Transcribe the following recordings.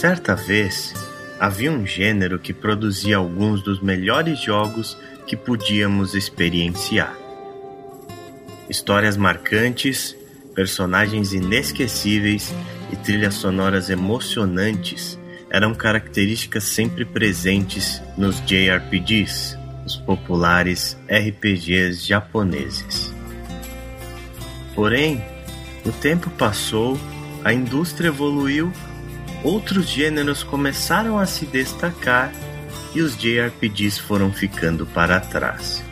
Certa vez, havia um gênero que produzia alguns dos melhores jogos que podíamos experienciar. Histórias marcantes, personagens inesquecíveis e trilhas sonoras emocionantes eram características sempre presentes nos JRPGs, os populares RPGs japoneses. Porém, o tempo passou, a indústria evoluiu, outros gêneros começaram a se destacar e os JRPGs foram ficando para trás.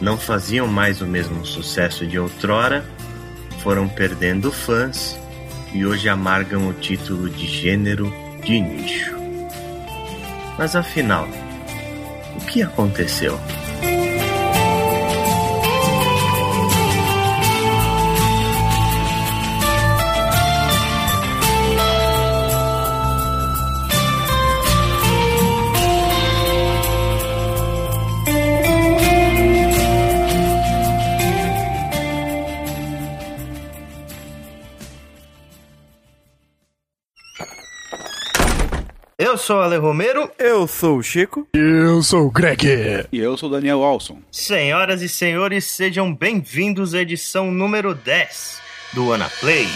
Não faziam mais o mesmo sucesso de outrora, foram perdendo fãs e hoje amargam o título de gênero de nicho. Mas afinal, o que aconteceu? Sou o Ale Romero. Eu sou o Chico. Eu sou o Greg. E eu sou o Daniel Alson. Senhoras e senhores, sejam bem-vindos à edição número 10 do Ana Play.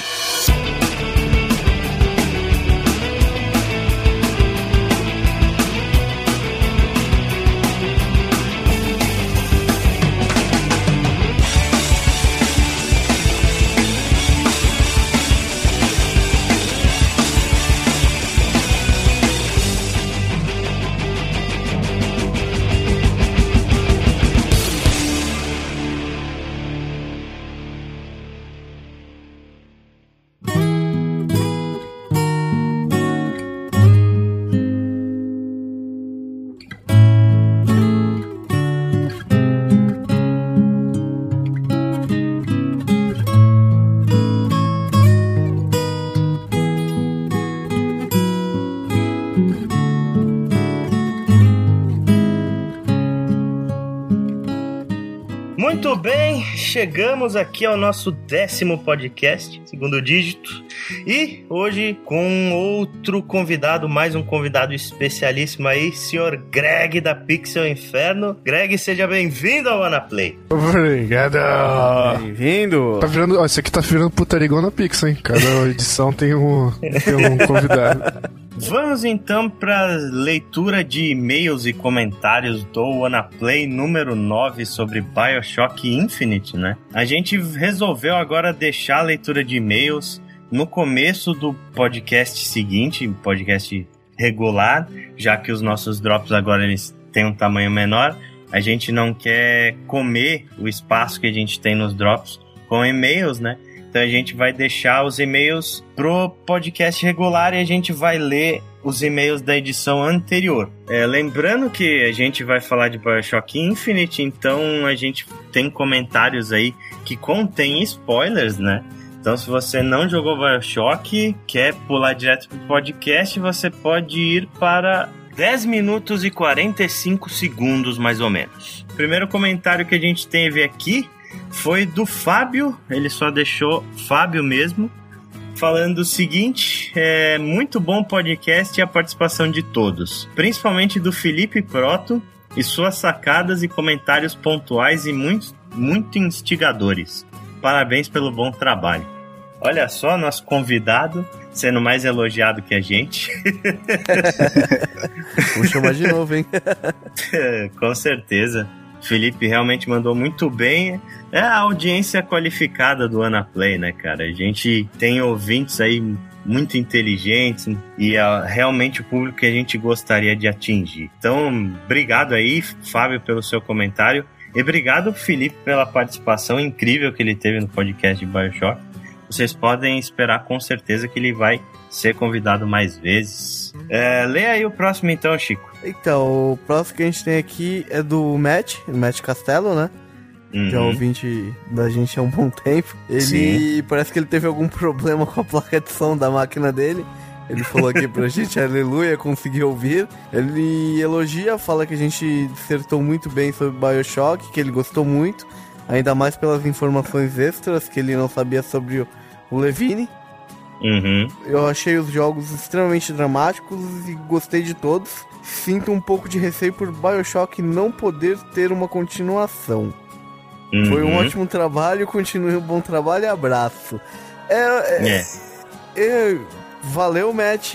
Chegamos aqui ao nosso décimo podcast, segundo dígito, e hoje com outro convidado, mais um convidado especialíssimo aí, senhor Greg da Pixel Inferno. Greg, seja bem-vindo ao Anaplay. Obrigado. Bem-vindo. Tá virando, ó, isso aqui tá virando putaria igual na Pixel, hein? Cada edição tem um, tem um convidado. Vamos então para leitura de e-mails e comentários do WannaPlay número 9 sobre Bioshock Infinite, né? A gente resolveu agora deixar a leitura de e-mails no começo do podcast seguinte, podcast regular, já que os nossos drops agora eles têm um tamanho menor. A gente não quer comer o espaço que a gente tem nos drops com e-mails, né? Então a gente vai deixar os e-mails pro podcast regular e a gente vai ler os e-mails da edição anterior. É, lembrando que a gente vai falar de Bioshock Infinite, então a gente tem comentários aí que contém spoilers, né? Então, se você não jogou Bioshock, quer pular direto pro podcast, você pode ir para 10 minutos e 45 segundos, mais ou menos. O primeiro comentário que a gente teve aqui foi do Fábio, ele só deixou Fábio mesmo, falando o seguinte: é muito bom podcast e a participação de todos, principalmente do Felipe Proto e suas sacadas e comentários pontuais e muito, muito instigadores. Parabéns pelo bom trabalho. Olha só, nosso convidado sendo mais elogiado que a gente. Vou chamar de novo, hein? Com certeza. Felipe realmente mandou muito bem. É a audiência qualificada do Anaplay, né, cara? A gente tem ouvintes aí muito inteligentes e é realmente o público que a gente gostaria de atingir. Então, obrigado aí, Fábio, pelo seu comentário. E obrigado, Felipe, pela participação incrível que ele teve no podcast de Bioshock. Vocês podem esperar com certeza que ele vai ser convidado mais vezes. É, lê aí o próximo então, Chico. Então, o próximo que a gente tem aqui é do Matt, Matt Castelo, né? Uhum. Que é ouvinte da gente há um bom tempo. Ele Sim. parece que ele teve algum problema com a placa de som da máquina dele. Ele falou aqui pra gente, aleluia, conseguiu ouvir. Ele elogia, fala que a gente dissertou muito bem sobre Bioshock, que ele gostou muito, ainda mais pelas informações extras que ele não sabia sobre o Levine. Uhum. Eu achei os jogos extremamente dramáticos e gostei de todos. Sinto um pouco de receio por Bioshock não poder ter uma continuação. Uhum. Foi um ótimo trabalho, continue um bom trabalho e abraço. É, é, é. é valeu, Matt,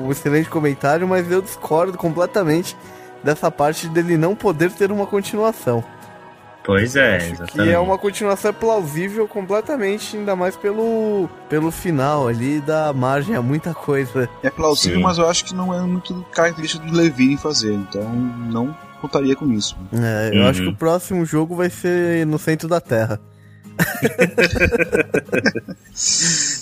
um excelente comentário, mas eu discordo completamente dessa parte dele não poder ter uma continuação. Pois é, exatamente. Que é uma continuação plausível completamente, ainda mais pelo, pelo final ali, da margem a muita coisa. É plausível, Sim. mas eu acho que não é muito característica do Levine fazer, então não contaria com isso. É, eu uhum. acho que o próximo jogo vai ser no centro da Terra.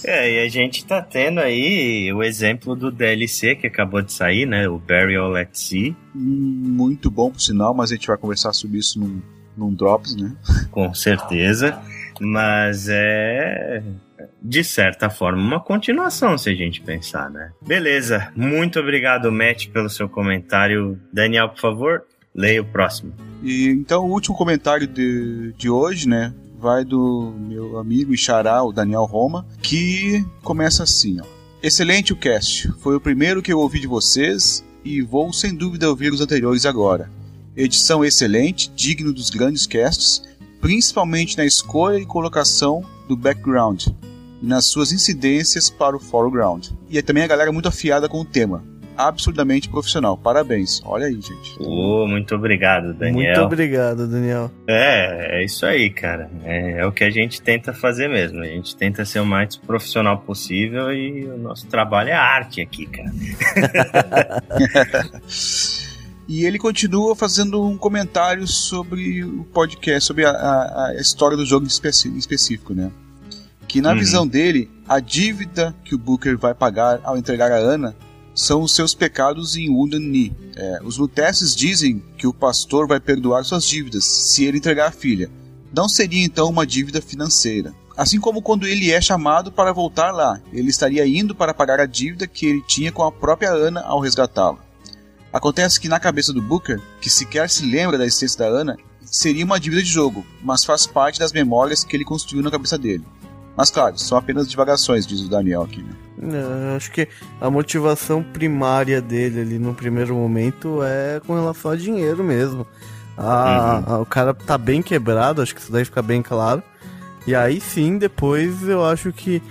É, e a gente tá tendo aí o exemplo do DLC que acabou de sair, né? O Burial at Sea. Muito bom, por sinal, mas a gente vai conversar sobre isso num, num Drops, né? Com certeza. Mas é de certa forma, uma continuação, se a gente pensar, né? Beleza, muito obrigado, Matt, pelo seu comentário. Daniel, por favor, leia o próximo. E então, o último comentário de, de hoje, né? Vai do meu amigo e xará, o Daniel Roma, que começa assim, ó. Excelente o cast. Foi o primeiro que eu ouvi de vocês e vou sem dúvida ouvir os anteriores agora. Edição excelente, digno dos grandes casts, principalmente na escolha e colocação do background e nas suas incidências para o foreground. E é também a galera muito afiada com o tema. Absurdamente profissional. Parabéns. Olha aí, gente. Oh, muito obrigado, Daniel. Muito obrigado, Daniel. É, é isso aí, cara. É, é o que a gente tenta fazer mesmo. A gente tenta ser o mais profissional possível e o nosso trabalho é arte aqui, cara. E ele continua fazendo um comentário sobre o podcast, sobre a, a, a história do jogo em específico, né? Que na uhum. visão dele, a dívida que o Booker vai pagar ao entregar a Ana são os seus pecados em Knee. É, os Lutesses dizem que o pastor vai perdoar suas dívidas se ele entregar a filha. Não seria então uma dívida financeira. Assim como quando ele é chamado para voltar lá, ele estaria indo para pagar a dívida que ele tinha com a própria Ana ao resgatá-la. Acontece que na cabeça do Booker, que sequer se lembra da existência da Ana, seria uma dívida de jogo, mas faz parte das memórias que ele construiu na cabeça dele. Mas claro, são apenas divagações, diz o Daniel aqui. Né? Não, acho que a motivação primária dele ali no primeiro momento é com relação a dinheiro mesmo. Ah, uhum. o cara tá bem quebrado, acho que isso daí fica bem claro. E aí sim, depois eu acho que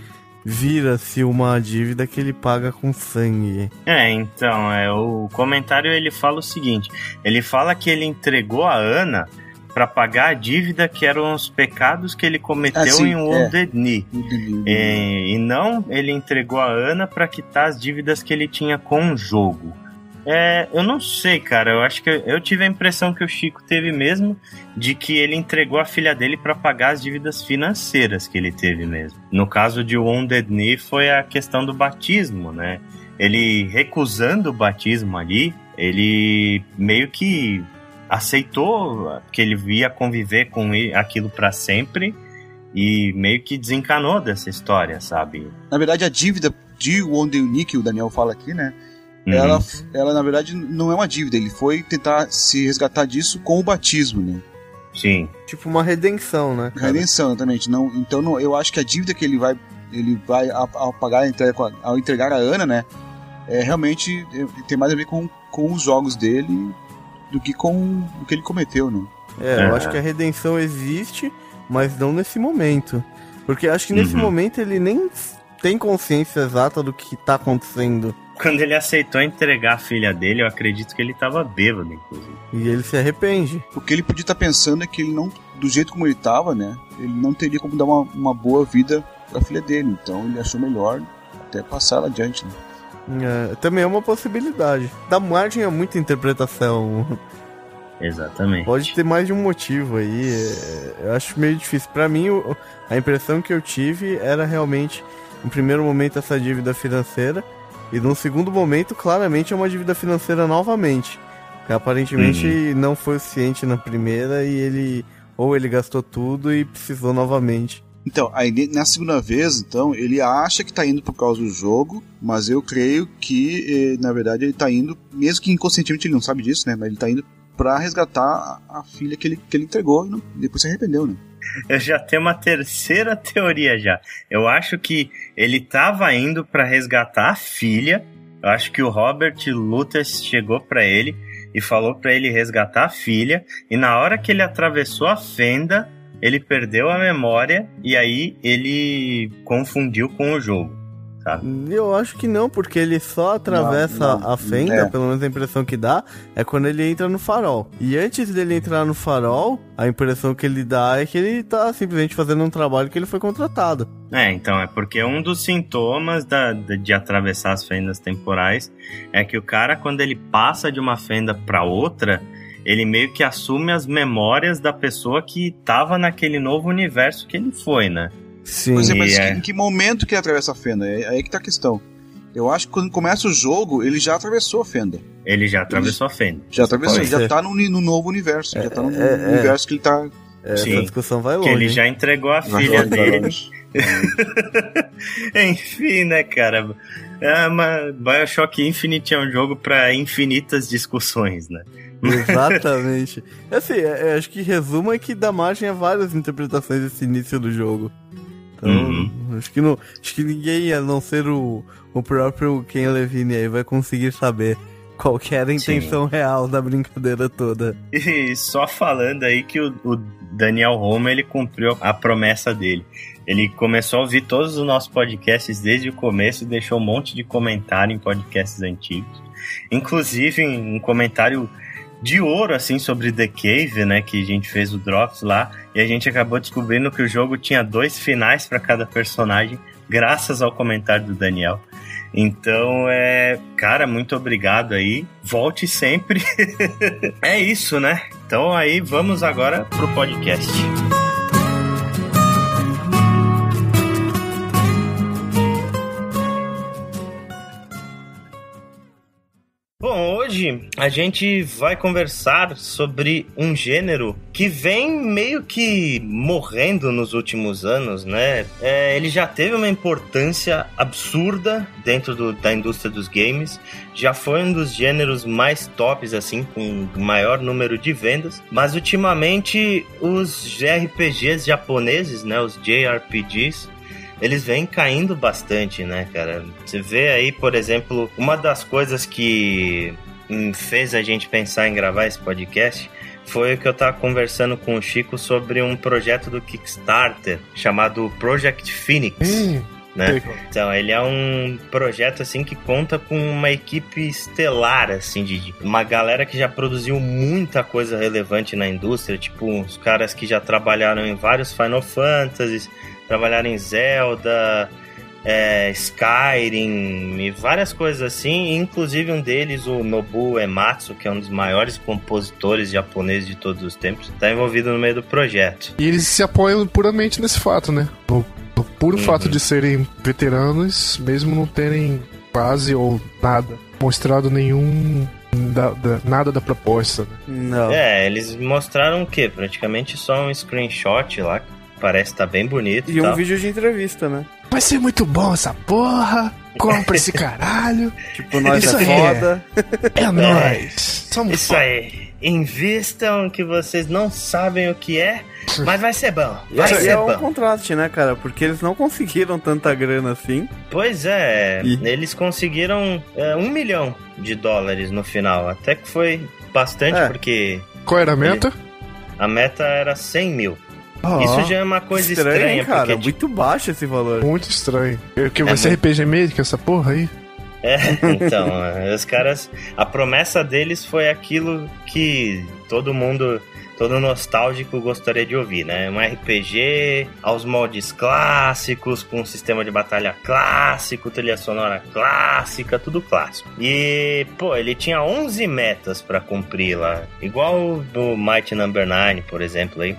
vira-se uma dívida que ele paga com sangue. É, então, é, o comentário ele fala o seguinte: ele fala que ele entregou a Ana para pagar a dívida que eram os pecados que ele cometeu ah, em Wounded é. Knee. E, e não ele entregou a Ana para quitar as dívidas que ele tinha com o jogo. É, eu não sei, cara. Eu acho que eu, eu, tive a impressão que o Chico teve mesmo de que ele entregou a filha dele para pagar as dívidas financeiras que ele teve mesmo. No caso de Wounded Knee foi a questão do batismo, né? Ele recusando o batismo ali, ele meio que aceitou que ele ia conviver com aquilo para sempre e meio que desencanou dessa história, sabe? Na verdade, a dívida de Knee que o Daniel fala aqui, né? Uhum. Ela, ela, na verdade, não é uma dívida. Ele foi tentar se resgatar disso com o batismo, né? Sim. Tipo uma redenção, né? Cara? Redenção, exatamente. Não, então, não, eu acho que a dívida que ele vai, ele vai ao pagar ao entregar a Ana, né? É, realmente é, tem mais a ver com, com os jogos dele do que com o que ele cometeu, né? É, eu acho que a redenção existe, mas não nesse momento. Porque acho que nesse uhum. momento ele nem tem consciência exata do que tá acontecendo. Quando ele aceitou entregar a filha dele, eu acredito que ele tava bêbado, inclusive. E ele se arrepende. O que ele podia estar tá pensando é que ele não, do jeito como ele tava, né? Ele não teria como dar uma, uma boa vida pra filha dele. Então ele achou melhor até passar ela adiante, né? É, também é uma possibilidade. Dá margem a muita interpretação. Exatamente. Pode ter mais de um motivo aí. É, eu acho meio difícil. Para mim, a impressão que eu tive era realmente, no primeiro momento, essa dívida financeira. E no segundo momento, claramente é uma dívida financeira novamente. Que aparentemente uhum. não foi o suficiente na primeira e ele. Ou ele gastou tudo e precisou novamente. Então, aí na segunda vez, então, ele acha que tá indo por causa do jogo, mas eu creio que, eh, na verdade, ele tá indo, mesmo que inconscientemente ele não sabe disso, né? Mas ele tá indo para resgatar a, filha que ele, que ele entregou e depois se arrependeu, né? eu já tenho uma terceira teoria já. Eu acho que ele tava indo para resgatar a filha. Eu acho que o Robert Lucas chegou para ele e falou para ele resgatar a filha. E na hora que ele atravessou a fenda, ele perdeu a memória e aí ele confundiu com o jogo sabe? Eu acho que não, porque ele só atravessa não, não, a fenda, é. pelo menos a impressão que dá, é quando ele entra no farol. E antes dele entrar no farol, a impressão que ele dá é que ele tá simplesmente fazendo um trabalho que ele foi contratado. É, então, é porque um dos sintomas da, de, de atravessar as fendas temporais é que o cara, quando ele passa de uma fenda para outra, ele meio que assume as memórias da pessoa que tava naquele novo universo que ele foi, né? Sim. Pois é, mas é. em que momento que ele atravessa a fenda? É, aí que tá a questão. Eu acho que quando começa o jogo, ele já atravessou a fenda. Ele já atravessou ele, a fenda. Já atravessou, Pode já ser. tá no, no, novo universo. É, já tá no é, é, universo que ele tá. Sim, essa discussão vai longe. Que ele já entregou a filha dele. Enfim, né, cara? É, mas Bioshock Infinite é um jogo para infinitas discussões, né? Exatamente. assim, é, acho que resumo é que dá margem a várias interpretações desse início do jogo. Então, uhum. acho, que não, acho que ninguém, a não ser o, o próprio Ken Levine aí, vai conseguir saber qual que era a intenção Sim. real da brincadeira toda. E só falando aí que o, o Daniel Roma, ele cumpriu a promessa dele. Ele começou a ouvir todos os nossos podcasts desde o começo e deixou um monte de comentário em podcasts antigos. Inclusive, um comentário de ouro, assim, sobre The Cave, né? Que a gente fez o Drops lá. E a gente acabou descobrindo que o jogo tinha dois finais para cada personagem, graças ao comentário do Daniel. Então, é. Cara, muito obrigado aí. Volte sempre. é isso, né? Então, aí vamos agora pro podcast. Bom, hoje a gente vai conversar sobre um gênero que vem meio que morrendo nos últimos anos, né? É, ele já teve uma importância absurda dentro do, da indústria dos games, já foi um dos gêneros mais tops, assim, com maior número de vendas, mas ultimamente os RPGs japoneses, né, os JRPGs, eles vêm caindo bastante, né, cara? Você vê aí, por exemplo, uma das coisas que fez a gente pensar em gravar esse podcast foi o que eu tava conversando com o Chico sobre um projeto do Kickstarter chamado Project Phoenix. Hum. Né? Então, ele é um projeto assim que conta com uma equipe estelar, assim, de uma galera que já produziu muita coisa relevante na indústria, tipo os caras que já trabalharam em vários Final Fantasies, trabalharam em Zelda, é, Skyrim e várias coisas assim, inclusive um deles, o Nobu Ematsu, que é um dos maiores compositores japoneses de todos os tempos, está envolvido no meio do projeto. E eles se apoiam puramente nesse fato, né? No, no puro uhum. fato de serem veteranos, mesmo não terem quase ou nada mostrado nenhum da, da, nada da proposta. Né? Não. É, eles mostraram o quê? Praticamente só um screenshot lá Parece estar tá bem bonito. E, e um vídeo de entrevista, né? Vai ser muito bom essa porra. Compra esse caralho. tipo, nós Isso é foda. É, é nóis. Somos Isso foda. aí. Invistam que vocês não sabem o que é, mas vai ser bom. Vai e ser é bom. um contraste, né, cara? Porque eles não conseguiram tanta grana assim. Pois é, e... eles conseguiram é, um milhão de dólares no final. Até que foi bastante, é. porque. Qual era a meta? Ele... A meta era 100 mil. Oh, Isso já é uma coisa estranho, estranha, cara. Porque, muito tipo... baixo esse valor. Muito estranho. Que vai é ser muito... RPG Maker, essa porra aí. É, então, os caras. A promessa deles foi aquilo que todo mundo, todo nostálgico gostaria de ouvir, né? Um RPG aos moldes clássicos, com um sistema de batalha clássico, trilha sonora clássica, tudo clássico. E, pô, ele tinha 11 metas para cumprir lá, igual do Might Number 9, por exemplo, aí.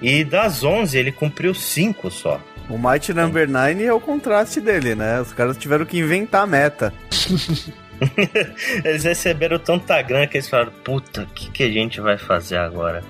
E das 11, ele cumpriu 5 só. O Might Number 9 é o contraste dele, né? Os caras tiveram que inventar a meta. eles receberam tanta grana que eles falaram: Puta, o que, que a gente vai fazer agora?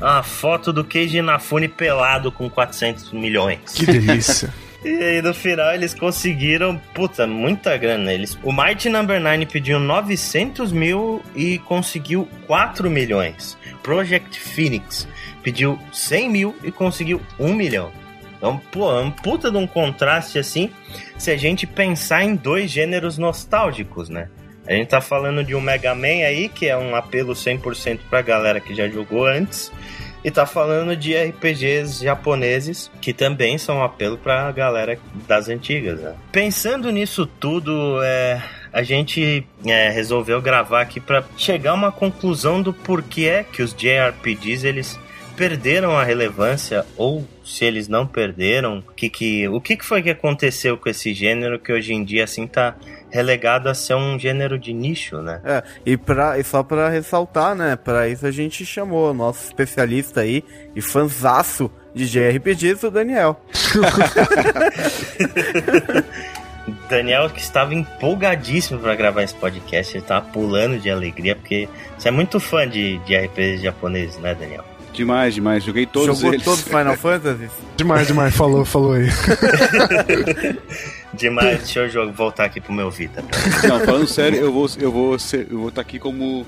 A foto do Keiji Inafune pelado com 400 milhões. Que delícia. E aí no final eles conseguiram, puta, muita grana. Eles, o Mighty Number 9 pediu 900 mil e conseguiu 4 milhões. Project Phoenix pediu 100 mil e conseguiu 1 milhão. Então, pô, é um puta de um contraste assim, se a gente pensar em dois gêneros nostálgicos, né? A gente tá falando de um Mega Man aí, que é um apelo 100% pra galera que já jogou antes, e tá falando de RPGs japoneses que também são um apelo pra galera das antigas. Né? Pensando nisso tudo, é, a gente é, resolveu gravar aqui para chegar a uma conclusão do porquê é que os JRPGs eles perderam a relevância ou se eles não perderam, que que, o que, que foi que aconteceu com esse gênero que hoje em dia assim tá relegado a ser um gênero de nicho, né? É, e, pra, e só para ressaltar, né, para isso a gente chamou o nosso especialista aí e fanzaço de JRPGs, o Daniel. Daniel que estava empolgadíssimo para gravar esse podcast, ele tava pulando de alegria, porque você é muito fã de, de RPGs japoneses, né, Daniel? Demais, demais. Joguei todos Jogou eles. todos Final Fantasy? Demais, demais. Falou, falou aí. demais. Deixa eu voltar aqui pro meu Vita. Não, falando sério, eu vou eu vou ser, eu vou estar tá aqui como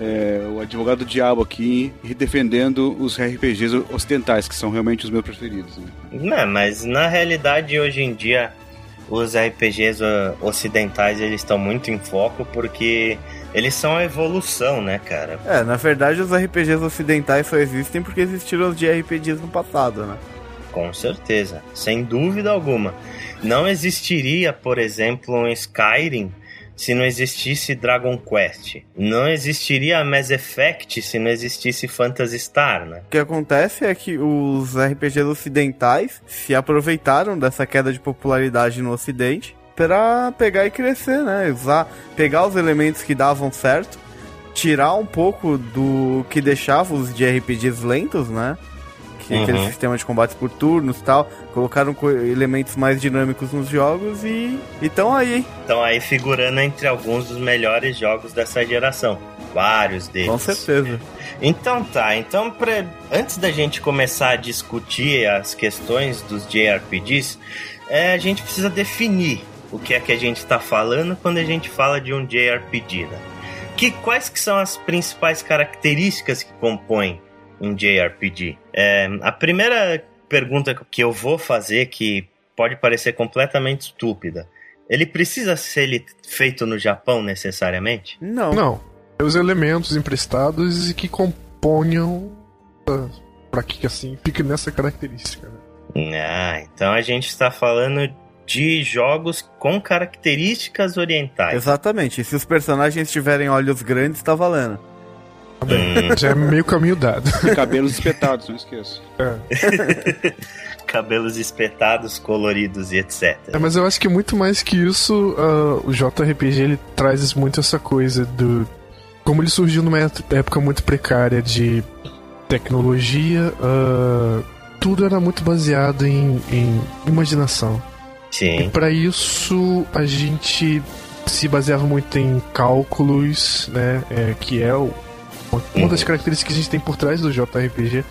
é, o advogado do diabo aqui defendendo os RPGs ocidentais, que são realmente os meus preferidos. Né? Não, mas na realidade hoje em dia os RPGs ocidentais eles estão muito em foco porque eles são a evolução, né, cara? É, na verdade os RPGs ocidentais só existem porque existiram os de RPGs no passado, né? Com certeza, sem dúvida alguma. Não existiria, por exemplo, um Skyrim se não existisse Dragon Quest. Não existiria Mass Effect se não existisse Phantasy Star, né? O que acontece é que os RPGs ocidentais se aproveitaram dessa queda de popularidade no ocidente para pegar e crescer, né? Usar, pegar os elementos que davam certo, tirar um pouco do que deixava os de RPGs lentos, né? Que uhum. aquele sistema de combate por turnos e tal, colocaram elementos mais dinâmicos nos jogos e estão aí. Estão aí figurando entre alguns dos melhores jogos dessa geração. Vários deles. Com certeza. Então tá, então pra, antes da gente começar a discutir as questões dos JRPGs, é, a gente precisa definir o que é que a gente está falando quando a gente fala de um JRPG, né? Que, quais que são as principais características que compõem um JRPG? É, a primeira pergunta que eu vou fazer, que pode parecer completamente estúpida, ele precisa ser feito no Japão necessariamente? Não. Não. É os elementos emprestados e que componham para que assim fique nessa característica. Né? Ah, então a gente está falando de jogos com características orientais. Exatamente. E se os personagens tiverem olhos grandes, tá valendo. Hum. Já é meio caminho dado. E cabelos espetados, não esqueça. É. cabelos espetados, coloridos e etc. É, mas eu acho que muito mais que isso, uh, o JRPG ele traz muito essa coisa do. Como ele surgiu numa época muito precária de tecnologia, uh, tudo era muito baseado em, em imaginação. Sim. E para isso a gente se baseava muito em cálculos, né? É, que é o, uma, uhum. das características que a gente tem por trás do JRPG.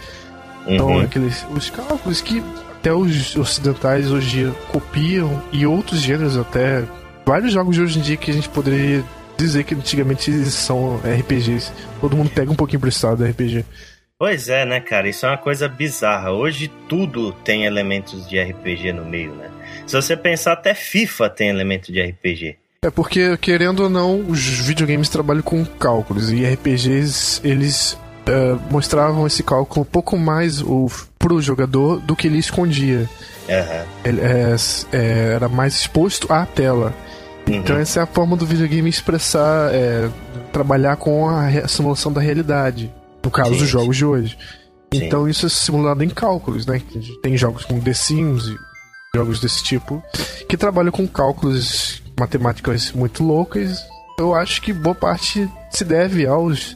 Então, uhum. aqueles os cálculos que até os ocidentais hoje copiam e outros gêneros até vários jogos de hoje em dia que a gente poderia dizer que antigamente são RPGs. Todo mundo pega um pouquinho emprestado do RPG. Pois é, né, cara? Isso é uma coisa bizarra. Hoje tudo tem elementos de RPG no meio, né? Se você pensar, até FIFA tem elemento de RPG. É porque, querendo ou não, os videogames trabalham com cálculos e RPGs, eles uh, mostravam esse cálculo um pouco mais o, pro jogador do que ele escondia. Uhum. Ele, é, é, era mais exposto à tela. Uhum. Então essa é a forma do videogame expressar, é, trabalhar com a simulação da realidade. No caso sim, dos jogos sim. de hoje. Sim. Então isso é simulado em cálculos, né? Tem jogos como The Sims e jogos desse tipo que trabalham com cálculos matemáticas muito loucas. Eu acho que boa parte se deve aos,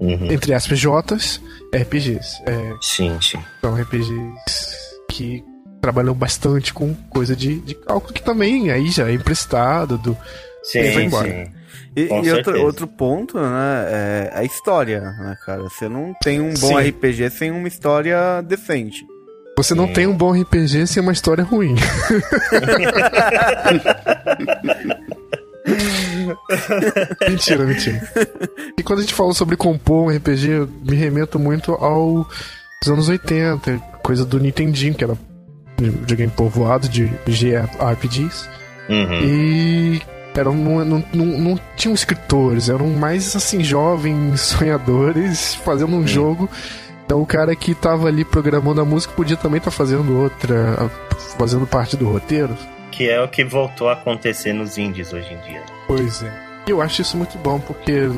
uhum. entre aspas, Jotas, RPGs. É, sim, sim. São RPGs que trabalham bastante com coisa de, de cálculo que também aí já é emprestado do. Sim, sim. E, e outro, outro ponto, né, é a história, né, cara? Você não tem um bom Sim. RPG sem uma história decente. Você não tem um bom RPG sem uma história ruim. mentira, mentira. E quando a gente fala sobre compor um RPG, eu me remeto muito aos anos 80, coisa do Nintendinho, que era videogame povoado de JRPGs. Uhum. E eram, não, não, não, não, tinham escritores, eram mais assim, jovens sonhadores fazendo um jogo. Então o cara que tava ali programando a música podia também estar tá fazendo outra, fazendo parte do roteiro. Que é o que voltou a acontecer nos indies hoje em dia. Pois é. Eu acho isso muito bom porque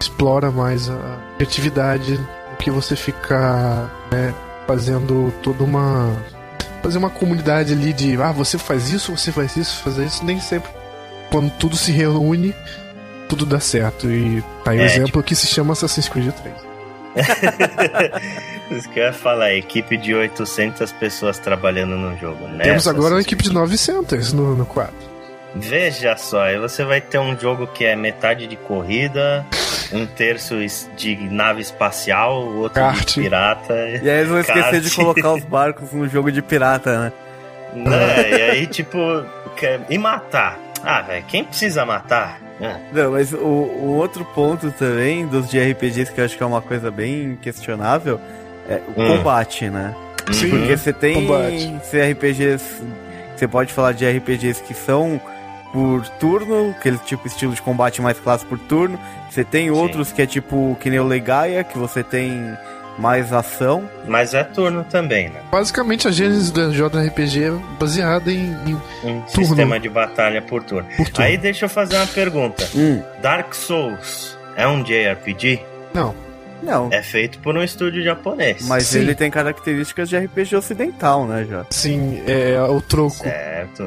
explora mais a criatividade do que você ficar né, fazendo toda uma fazer uma comunidade ali de ah, você faz isso, você faz isso, fazer isso, nem sempre quando tudo se reúne, tudo dá certo. E tá aí um é, exemplo tipo... que se chama Assassin's Creed 3. Isso que eu ia falar, equipe de 800 pessoas trabalhando no jogo, né? Temos agora uma equipe de 900 no, no 4. Veja só, aí você vai ter um jogo que é metade de corrida, um terço de nave espacial, o outro Kart. de pirata. E aí eles vão kart. esquecer de colocar os barcos no jogo de pirata, né? né? E aí, tipo, e matar? Ah, velho, quem precisa matar? É. Não, mas o, o, outro ponto também dos de RPGs que eu acho que é uma coisa bem questionável é o hum. combate, né? Sim. Porque você tem RPGs. Você pode falar de RPGs que são por turno, aquele tipo estilo de combate mais clássico por turno. Você tem outros Sim. que é tipo que nem o Legaia, que você tem mais ação. Mas é turno também, né? Basicamente a gênese do JRPG é baseada em, em um turno. sistema de batalha por turno. por turno. Aí deixa eu fazer uma pergunta. Hum. Dark Souls é um JRPG? Não. Não. É feito por um estúdio japonês. Mas Sim. ele tem características de RPG ocidental, né, já? Sim, é o troco. Certo.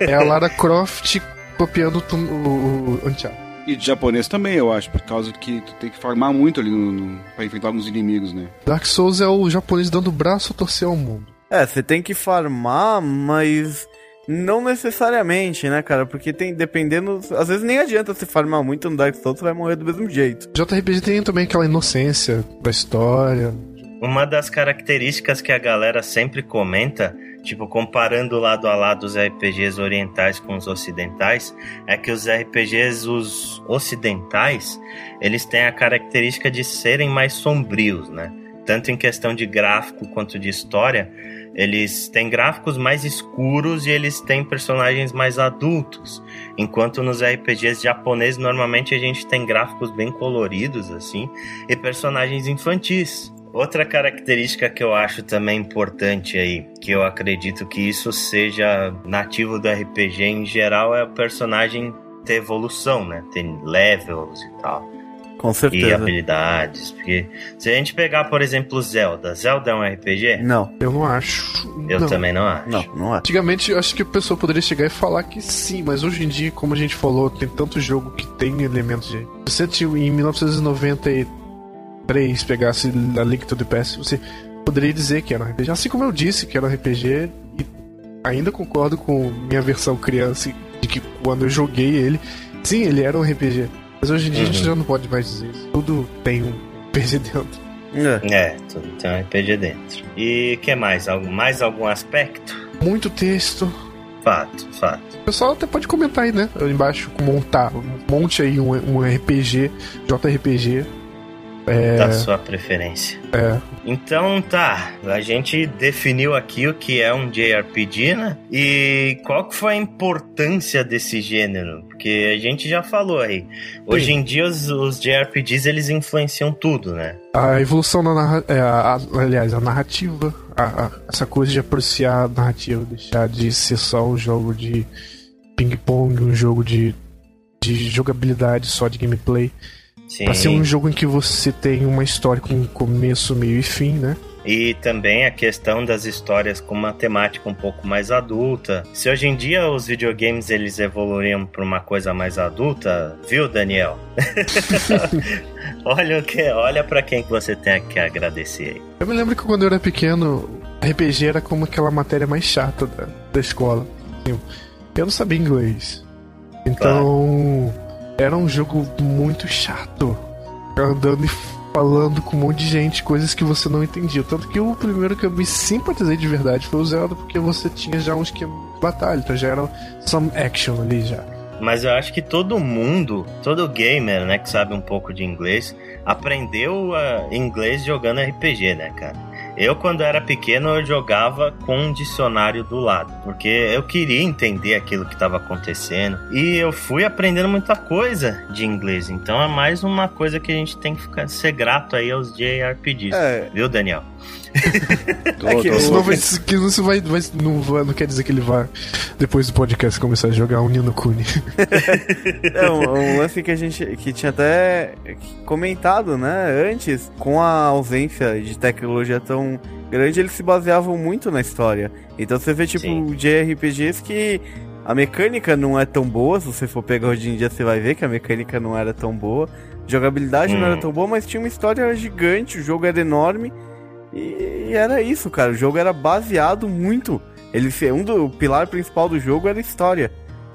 é a Lara Croft copiando o, o, o Uncharted. E de japonês também, eu acho, por causa que tu tem que farmar muito ali no, no, pra enfrentar alguns inimigos, né? Dark Souls é o japonês dando o braço a torcer ao mundo. É, você tem que farmar, mas não necessariamente, né, cara? Porque tem, dependendo. Às vezes nem adianta você farmar muito no Dark Souls, você vai morrer do mesmo jeito. JRPG tem também aquela inocência da história. Uma das características que a galera sempre comenta tipo, comparando lado a lado os RPGs orientais com os ocidentais, é que os RPGs, os ocidentais, eles têm a característica de serem mais sombrios, né? Tanto em questão de gráfico quanto de história, eles têm gráficos mais escuros e eles têm personagens mais adultos. Enquanto nos RPGs japoneses, normalmente a gente tem gráficos bem coloridos, assim, e personagens infantis. Outra característica que eu acho também importante aí, que eu acredito que isso seja nativo do RPG em geral, é o personagem ter evolução, né? Ter levels e tal. Com certeza. E habilidades. Porque se a gente pegar, por exemplo, Zelda. Zelda é um RPG? Não. Eu não acho. Eu não. também não acho. Não, não acho. Antigamente, eu acho que o pessoal poderia chegar e falar que sim, mas hoje em dia, como a gente falou, tem tanto jogo que tem elementos de. Você tinha em 1990 3 pegasse a Link to the Past, você poderia dizer que era um RPG. Assim como eu disse que era um RPG, e ainda concordo com minha versão criança, de que quando eu joguei ele, sim, ele era um RPG. Mas hoje em dia uhum. a gente uhum. já não pode mais dizer isso. Tudo tem um RPG dentro. É. é, tudo tem um RPG dentro. E que mais? Algum, mais algum aspecto? Muito texto. Fato, fato. O pessoal até pode comentar aí, né? Embaixo, montar. Monte aí um, um RPG, JRPG é... Da sua preferência. É. Então tá, a gente definiu aqui o que é um JRPG, né? E qual que foi a importância desse gênero? Porque a gente já falou aí. Hoje Sim. em dia os, os, JRPGs eles influenciam tudo, né? A evolução da narrativa, é, aliás, a narrativa, a, a, essa coisa de apreciar a narrativa, deixar de ser só um jogo de ping-pong, um jogo de, de jogabilidade só de gameplay. Pra ser um jogo em que você tem uma história com começo, meio e fim, né? E também a questão das histórias com uma temática um pouco mais adulta. Se hoje em dia os videogames eles evoluíram para uma coisa mais adulta, viu, Daniel? olha o que, olha para quem que você tem que agradecer aí. Eu me lembro que quando eu era pequeno, RPG era como aquela matéria mais chata da, da escola. Eu não sabia inglês. Então, claro era um jogo muito chato. Andando e falando com um monte de gente, coisas que você não entendia. Tanto que o primeiro que eu me simpatizei de verdade foi o Zelda, porque você tinha já um esquema de batalha, então já era some action ali já. Mas eu acho que todo mundo, todo gamer, né, que sabe um pouco de inglês, aprendeu uh, inglês jogando RPG, né, cara? Eu, quando era pequeno, eu jogava com um dicionário do lado, porque eu queria entender aquilo que estava acontecendo. E eu fui aprendendo muita coisa de inglês. Então é mais uma coisa que a gente tem que ficar, ser grato aí aos JRPGs. É. Viu, Daniel? É que, senão vai, que não, vai, vai, não, vai, não quer dizer que ele vai, depois do podcast, começar a jogar um Nino Kuni. é um, um, lance que a gente que tinha até comentado, né, antes, com a ausência de tecnologia tão grande, eles se baseavam muito na história. Então você vê, tipo, Sim. JRPGs que a mecânica não é tão boa, se você for pegar hoje em dia, você vai ver que a mecânica não era tão boa. Jogabilidade hum. não era hum. tão boa, mas tinha uma história gigante, o jogo era enorme e, era isso, cara. O jogo era baseado muito. Ele um do o pilar principal do jogo era história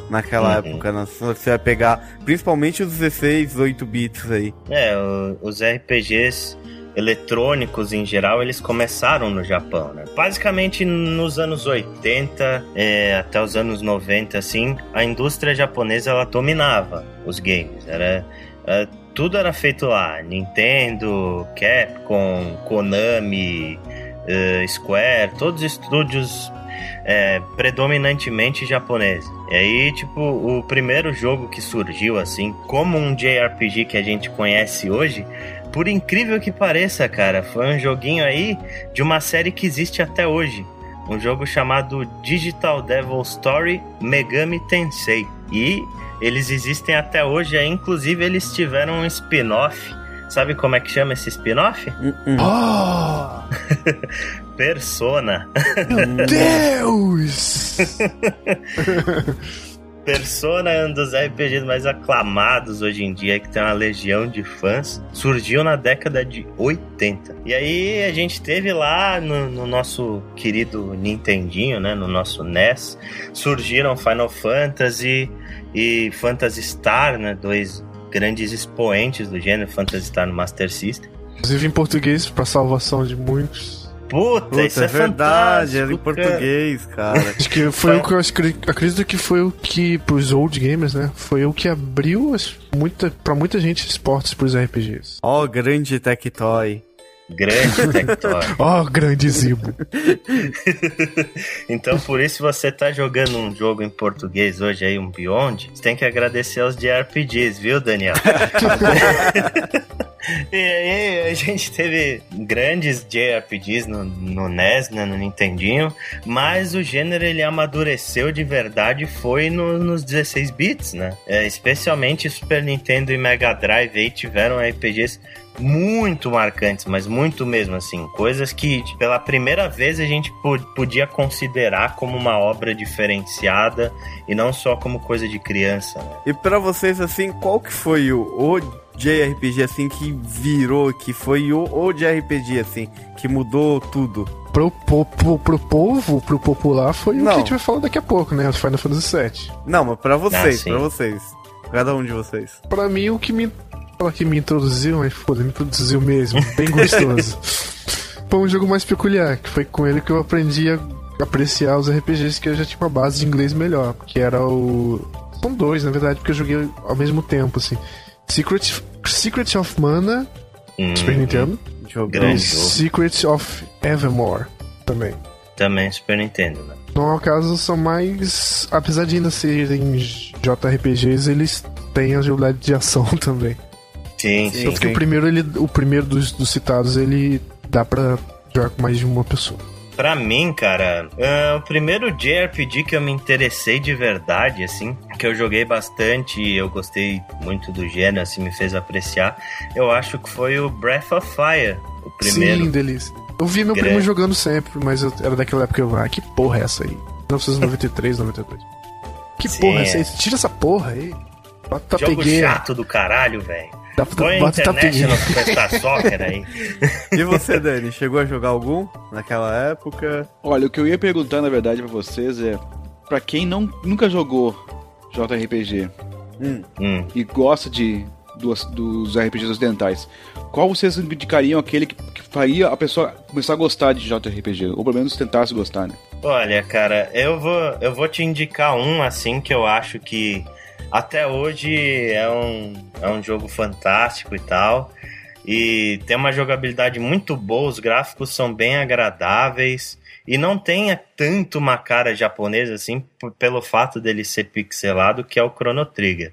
naquela uhum. época. Né? Você vai pegar principalmente os 16, 8 bits aí. É, os RPGs eletrônicos em geral, eles começaram no Japão, né? Basicamente nos anos 80 é, até os anos 90, assim, a indústria japonesa ela dominava os games. Era, era tudo era feito lá. Nintendo, Capcom, Konami, uh, Square, todos os estúdios é, predominantemente japoneses. E aí, tipo, o primeiro jogo que surgiu assim, como um JRPG que a gente conhece hoje, por incrível que pareça, cara, foi um joguinho aí de uma série que existe até hoje. Um jogo chamado Digital Devil Story Megami Tensei. E eles existem até hoje, inclusive eles tiveram um spin-off. Sabe como é que chama esse spin-off? Uh -uh. Oh! Persona. Meu Deus! Persona é um dos RPGs mais aclamados hoje em dia, que tem uma legião de fãs. Surgiu na década de 80. E aí a gente teve lá no, no nosso querido Nintendinho, né? No nosso NES. Surgiram Final Fantasy e Phantasy Star, né? Dois grandes expoentes do gênero, Phantasy Star no Master System. Inclusive em português, para salvação de muitos. Puta, Puta isso é, é verdade, era em português, cara. Acho que foi o que eu acredito que foi o que, pros old gamers, né? Foi o que abriu as, muita, pra muita gente esportes pros RPGs. Ó, oh, grande Tectoy. Grande Tectoy. Ó, oh, grande Zibo. então, por isso, você tá jogando um jogo em português hoje aí, um Beyond, você tem que agradecer aos JRPGs, viu, Daniel? E aí a gente teve grandes JRPGs no, no NES, né, no Nintendinho, mas o gênero ele amadureceu de verdade foi no, nos 16 bits, né? É, especialmente Super Nintendo e Mega Drive aí tiveram RPGs muito marcantes, mas muito mesmo assim, coisas que pela primeira vez a gente podia considerar como uma obra diferenciada e não só como coisa de criança. Né? E para vocês assim, qual que foi o, o JRPG assim que virou, que foi o, o JRPG assim, que mudou tudo? Pro, pro, pro, pro povo, pro popular, foi Não. o que a gente vai falar daqui a pouco, né? Final Fantasy VII. Não, mas pra vocês, ah, pra vocês. Cada um de vocês. Pra mim, o que me. Fala que me introduziu, mas foda, me introduziu mesmo. Bem gostoso. foi um jogo mais peculiar, que foi com ele que eu aprendi a apreciar os RPGs que eu já tinha uma base de inglês melhor. Que era o. São dois, na verdade, porque eu joguei ao mesmo tempo, assim. Secret, Secret of Mana, hum, Super Nintendo. Grande e Secret of Evermore também. Também Super Nintendo, né? No caso, são mais. Apesar de ainda serem JRPGs, eles têm a jogabilidade de ação também. Sim, sim. Tanto que o primeiro, ele, o primeiro dos, dos citados, ele dá pra jogar com mais de uma pessoa. Pra mim, cara, uh, o primeiro JRPG que eu me interessei de verdade, assim, que eu joguei bastante e eu gostei muito do gênero, assim, me fez apreciar, eu acho que foi o Breath of Fire, o primeiro. Sim, delícia. Eu vi meu primo jogando sempre, mas eu, era daquela época eu, ah, que porra é essa aí? 1993, 92. Que Sim, porra é essa aí? Tira essa porra aí. Bota Jogo pegueira. chato do caralho, velho. Tá, Põe bota International Superstar Soccer aí. E você, Dani, chegou a jogar algum naquela época? Olha, o que eu ia perguntar, na verdade, pra vocês é... Pra quem não, nunca jogou JRPG hum. hum. e gosta de, dos, dos RPGs ocidentais, qual vocês indicariam aquele que, que faria a pessoa começar a gostar de JRPG? Ou pelo menos tentar se gostar, né? Olha, cara, eu vou, eu vou te indicar um assim que eu acho que até hoje é um, é um jogo fantástico e tal. E tem uma jogabilidade muito boa, os gráficos são bem agradáveis. E não tem tanto uma cara japonesa assim, pelo fato dele ser pixelado, que é o Chrono Trigger.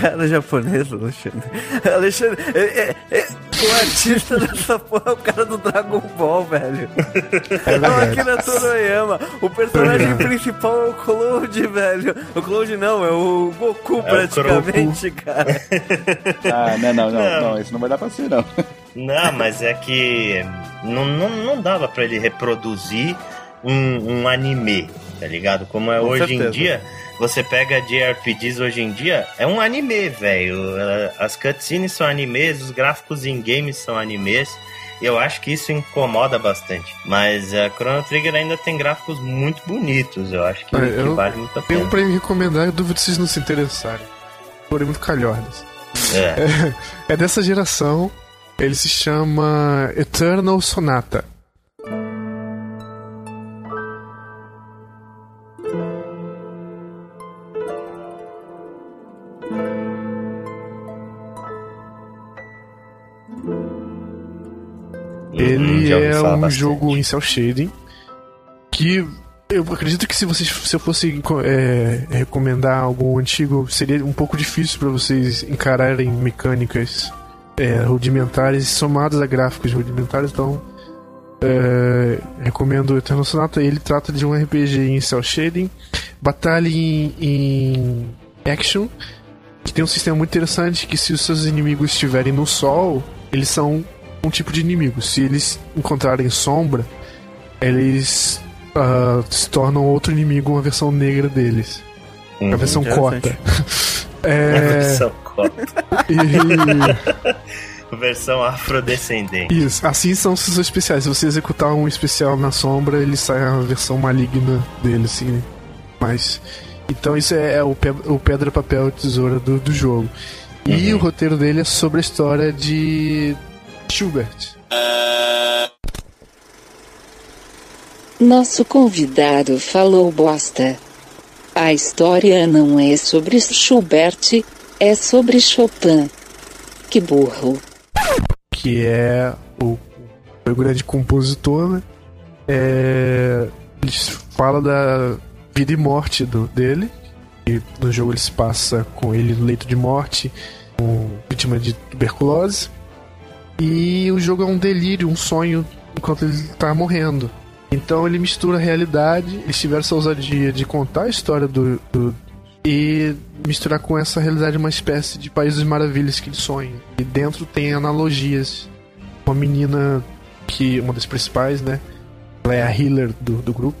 Cara japonesa, Alexandre. Alexandre, é, é, é, o artista dessa porra é o cara do Dragon Ball, velho. É, é o Akira Toroyama. O personagem principal é o Cloud, velho. O Cloud não, é o Goku é praticamente, o cara. Ah, não, não, não, não, não, isso não vai dar pra ser, não. Não, mas é que não, não, não dava pra ele reproduzir um, um anime, tá ligado? Como é Com hoje certeza. em dia você pega JRPGs hoje em dia, é um anime, velho. As cutscenes são animes, os gráficos em games são animes. Eu acho que isso incomoda bastante. Mas a Chrono Trigger ainda tem gráficos muito bonitos. Eu acho que, é, que vale muito a pena. Um pra me recomendar, eu duvido vocês não se interessarem. Forem muito calhordas. É. é. É dessa geração. Ele se chama Eternal Sonata. É um bastante. jogo em cel shading que eu acredito que se vocês se eu fosse é, recomendar algum antigo seria um pouco difícil para vocês encararem mecânicas é, rudimentares somadas a gráficos rudimentares então é, recomendo o Eternal Sonata ele trata de um RPG em cel shading batalha em, em action que tem um sistema muito interessante que se os seus inimigos estiverem no sol eles são um tipo de inimigo. Se eles encontrarem sombra, eles uh, se tornam outro inimigo, uma versão negra deles. Uhum, a versão cota. é... A versão cota. e... versão afrodescendente. Isso, assim são os especiais. Se você executar um especial na sombra, ele sai a versão maligna dele, assim. Mas. Então isso é, é o, pe o pedra, papel, tesoura do, do jogo. E uhum. o roteiro dele é sobre a história de Schubert. Nosso convidado falou bosta. A história não é sobre Schubert, é sobre Chopin. Que burro. Que é o, o grande compositor, né? É, ele fala da vida e morte do, dele. E no jogo ele se passa com ele no leito de morte, com vítima de tuberculose. E o jogo é um delírio, um sonho enquanto ele tá morrendo. Então ele mistura a realidade, eles tiveram essa ousadia de contar a história do, do e misturar com essa realidade uma espécie de País das Maravilhas que ele sonha. E dentro tem analogias. Uma menina que, uma das principais, né? Ela é a healer do, do grupo.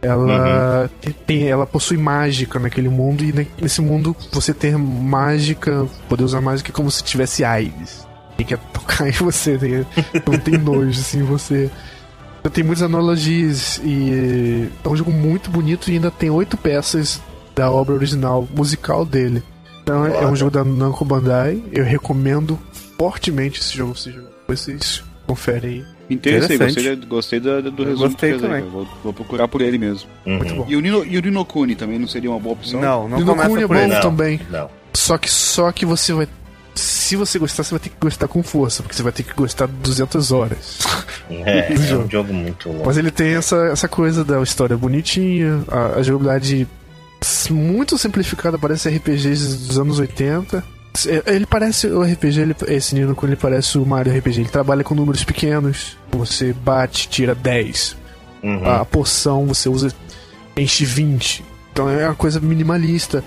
Ela uhum. tem, ela possui mágica naquele mundo e nesse mundo você ter mágica, poder usar mágica como se tivesse AIDS quer tocar em você, né? não tem nojo assim em você. Tem muitas analogias e é um jogo muito bonito e ainda tem oito peças da obra original musical dele. Então é, é um jogo da Namco Bandai. Eu recomendo fortemente esse jogo. Esse jogo. Vocês conferem aí. Interessei, gostei, gostei do, do resumo gostei que também. Vou, vou, procurar por ele mesmo. Uhum. Muito bom. E o, Nino, e o Ninokuni também não seria uma boa opção? Não, não Ninokuni é bom ele. também. Não. Só que, só que você vai se você gostar, você vai ter que gostar com força, porque você vai ter que gostar 200 horas. É, é um jogo muito longo. Mas ele tem essa, essa coisa da história bonitinha, a, a jogabilidade muito simplificada, parece RPGs dos anos 80. É, ele parece o RPG, ele, esse Nino quando ele parece o Mario RPG. Ele trabalha com números pequenos. Você bate, tira 10. Uhum. A poção você usa, enche 20. Então é uma coisa minimalista.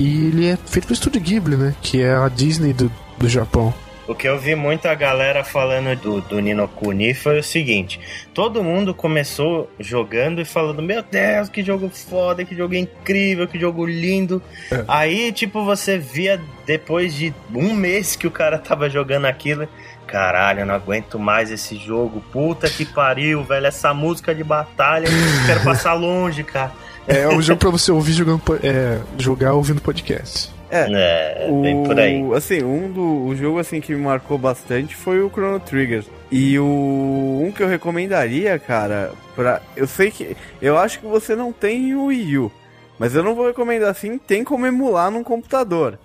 E ele é feito pelo Estúdio Ghibli, né? Que é a Disney do, do Japão. O que eu vi muita galera falando do, do Nino Kuni foi o seguinte: todo mundo começou jogando e falando, meu Deus, que jogo foda, que jogo incrível, que jogo lindo. É. Aí, tipo, você via depois de um mês que o cara tava jogando aquilo. Caralho, eu não aguento mais esse jogo. Puta que pariu, velho. Essa música de batalha, eu quero passar longe, cara. É, é um jogo pra você ouvir jogando, é, jogar ouvindo podcast. É, é o, por aí. Assim, um do o jogo assim que me marcou bastante foi o Chrono Trigger. E o um que eu recomendaria, cara, para eu sei que eu acho que você não tem o Wii U, mas eu não vou recomendar assim, tem como emular num computador.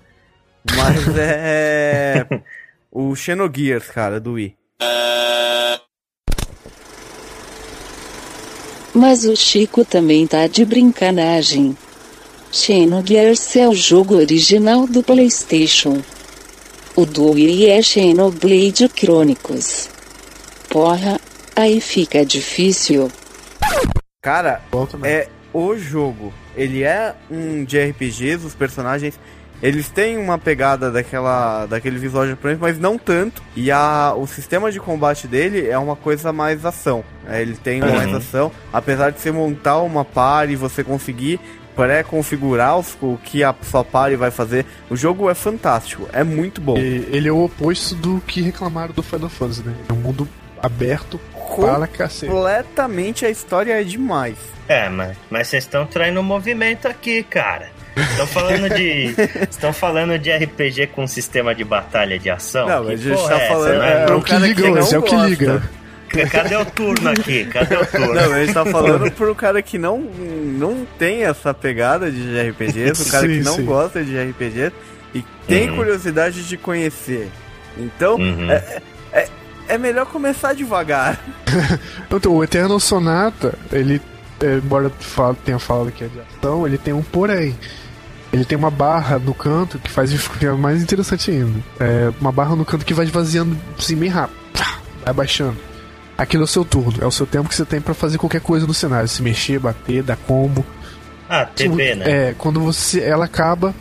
Mas é o Xenogears, cara, do Wii. Mas o Chico também tá de brincanagem. Xenogears é o jogo original do PlayStation. O do Wii é Xenoblade Chronicles. Porra, aí fica difícil. Cara, é o jogo. Ele é um de RPGs, os personagens eles têm uma pegada daquela, daquele visual japonês, mas não tanto. E a, o sistema de combate dele é uma coisa mais ação. É, ele tem uhum. mais ação. Apesar de você montar uma par e você conseguir pré-configurar o que a sua party vai fazer. O jogo é fantástico, é muito bom. E, ele é o oposto do que reclamaram do Final Fantasy, né? É um mundo aberto para cacete. Completamente a história é demais. É, mas, mas vocês estão traindo o movimento aqui, cara. Estão falando de. Estão falando de RPG com sistema de batalha de ação? Não, mas a gente tá é falando. Essa, é, é, o que liga, que é o que liga. Cadê o turno aqui? Cadê o turno? Não, a gente tá falando pro cara que não, não tem essa pegada de RPGs, o cara sim, que não sim. gosta de RPGs e tem uhum. curiosidade de conhecer. Então, uhum. é, é, é, melhor começar devagar. então, o Eterno Sonata, ele, é, embora tenha falado que é de ação, ele tem um porém. Ele tem uma barra no canto que faz ficar mais interessante ainda. É uma barra no canto que vai esvaziando assim bem rápido. Vai baixando aquilo é o seu turno. É o seu tempo que você tem para fazer qualquer coisa no cenário. Se mexer, bater, dar combo. Ah, TB, né? É, quando você. Ela acaba.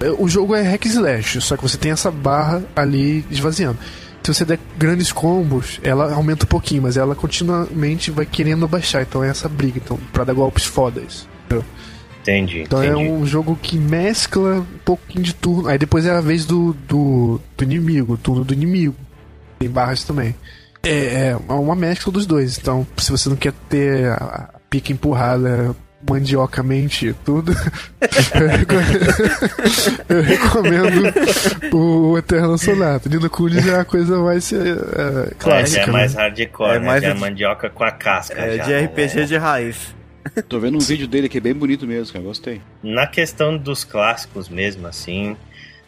É, o jogo é hack slash, só que você tem essa barra ali esvaziando. Se você der grandes combos, ela aumenta um pouquinho, mas ela continuamente vai querendo baixar. Então é essa briga, então, pra dar golpes fodas. Entendeu? Entendi. Então é entendi. é um jogo que mescla um pouquinho de turno. Aí depois é a vez do, do, do inimigo, turno do inimigo. Tem barras também. É, é uma mescla dos dois. Então, se você não quer ter a pica empurrada mandiocamente tudo, eu recomendo o Eterno Sonato. Nino Kuni já é a coisa mais é, clássica. É, é mais né? hardcore, é né? mais já é mandioca com a casca. É já, de RPG né? de raiz. Tô vendo um vídeo dele que é bem bonito mesmo, cara. Gostei. Na questão dos clássicos mesmo, assim,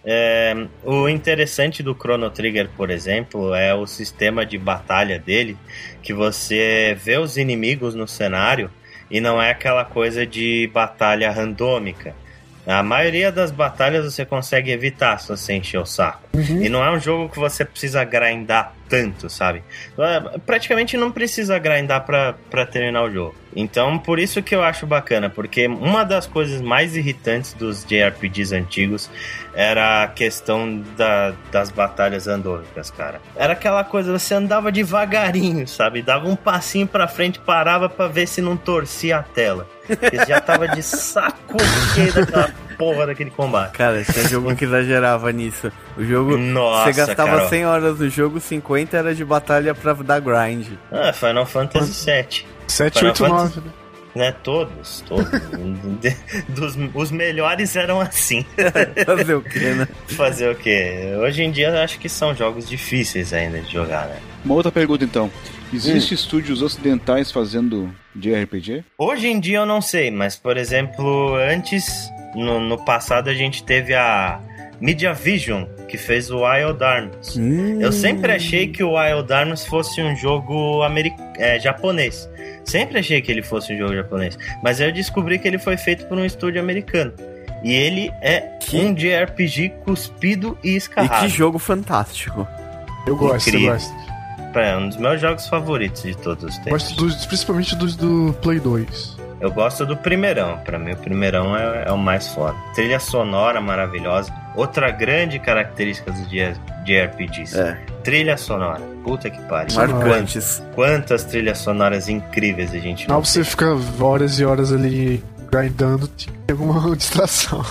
é, o interessante do Chrono Trigger, por exemplo, é o sistema de batalha dele, que você vê os inimigos no cenário e não é aquela coisa de batalha randômica. A maioria das batalhas você consegue evitar se você encher o saco. Uhum. E não é um jogo que você precisa grindar tanto, sabe? É, praticamente não precisa grindar para terminar o jogo. Então, por isso que eu acho bacana, porque uma das coisas mais irritantes dos JRPGs antigos era a questão da, das batalhas andômicas, cara. Era aquela coisa, você andava devagarinho, sabe? Dava um passinho pra frente, parava para ver se não torcia a tela. Porque já tava de saco cheio daquela porra daquele combate. Cara, tinha jogo que exagerava nisso. O jogo, Nossa, você gastava Carol. 100 horas no jogo, 50 era de batalha pra dar grind. Ah, Final Fantasy VII. 7, 8, 9, né? Né, todos, todos. Dos, os melhores eram assim. Fazer o quê, né? Fazer o quê? Hoje em dia eu acho que são jogos difíceis ainda de jogar, né? Uma outra pergunta então. Existem hum. estúdios ocidentais fazendo JRPG? Hoje em dia eu não sei, mas por exemplo, antes, no, no passado, a gente teve a Media Vision, que fez o Wild Arms. Hum. Eu sempre achei que o Wild Arms fosse um jogo americ... É, japonês. Sempre achei que ele fosse um jogo japonês. Mas aí eu descobri que ele foi feito por um estúdio americano. E ele é que... um JRPG cuspido e escarrado. E que jogo fantástico. Eu gosto, Incrível. eu gosto. É um dos meus jogos favoritos de todos os tempos. Gosto dos, principalmente dos do Play 2. Eu gosto do primeirão. Para mim, o primeirão é, é, o mais foda. Trilha sonora maravilhosa. Outra grande característica dos JRPGs. É. Trilha sonora. Puta que pariu. Marcantes. Quantas, quantas trilhas sonoras incríveis a gente não. Não, você fica horas e horas ali grindando, tinha alguma distração.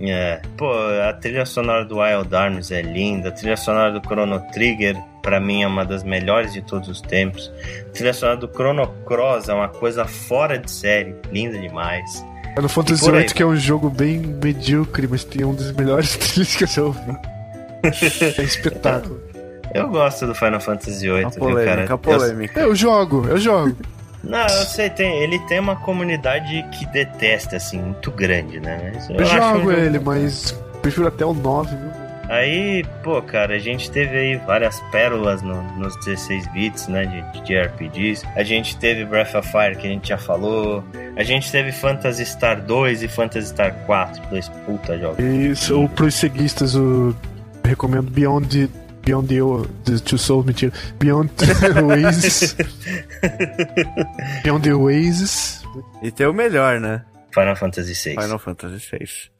é. Pô, a trilha sonora do Wild Arms é linda. A trilha sonora do Chrono Trigger para mim é uma das melhores de todos os tempos. A trilha sonora do Chrono Cross é uma coisa fora de série, linda demais. Final Fantasy VIII, que é um jogo bem medíocre, mas tem um dos melhores trilhas que eu já ouvi. é espetáculo. Eu gosto do Final Fantasy VIII, polêmica, viu, cara? polêmica. Eu, eu jogo, eu jogo. Não, eu sei, tem, ele tem uma comunidade que detesta, assim, muito grande, né? Mas eu, eu jogo ele, jogo... mas prefiro até o 9, viu? Aí, pô, cara, a gente teve aí várias pérolas no, nos 16 bits, né, de, de RPGs. A gente teve Breath of Fire, que a gente já falou. A gente teve Phantasy Star 2 e Phantasy Star 4, dois puta jogos. Isso, ou pros seguistas, eu recomendo Beyond Beyond the, the Two Souls, mentira. Beyond the Oasis. Beyond the Oasis. E tem o melhor, né? Final Fantasy VI. Final Fantasy VI.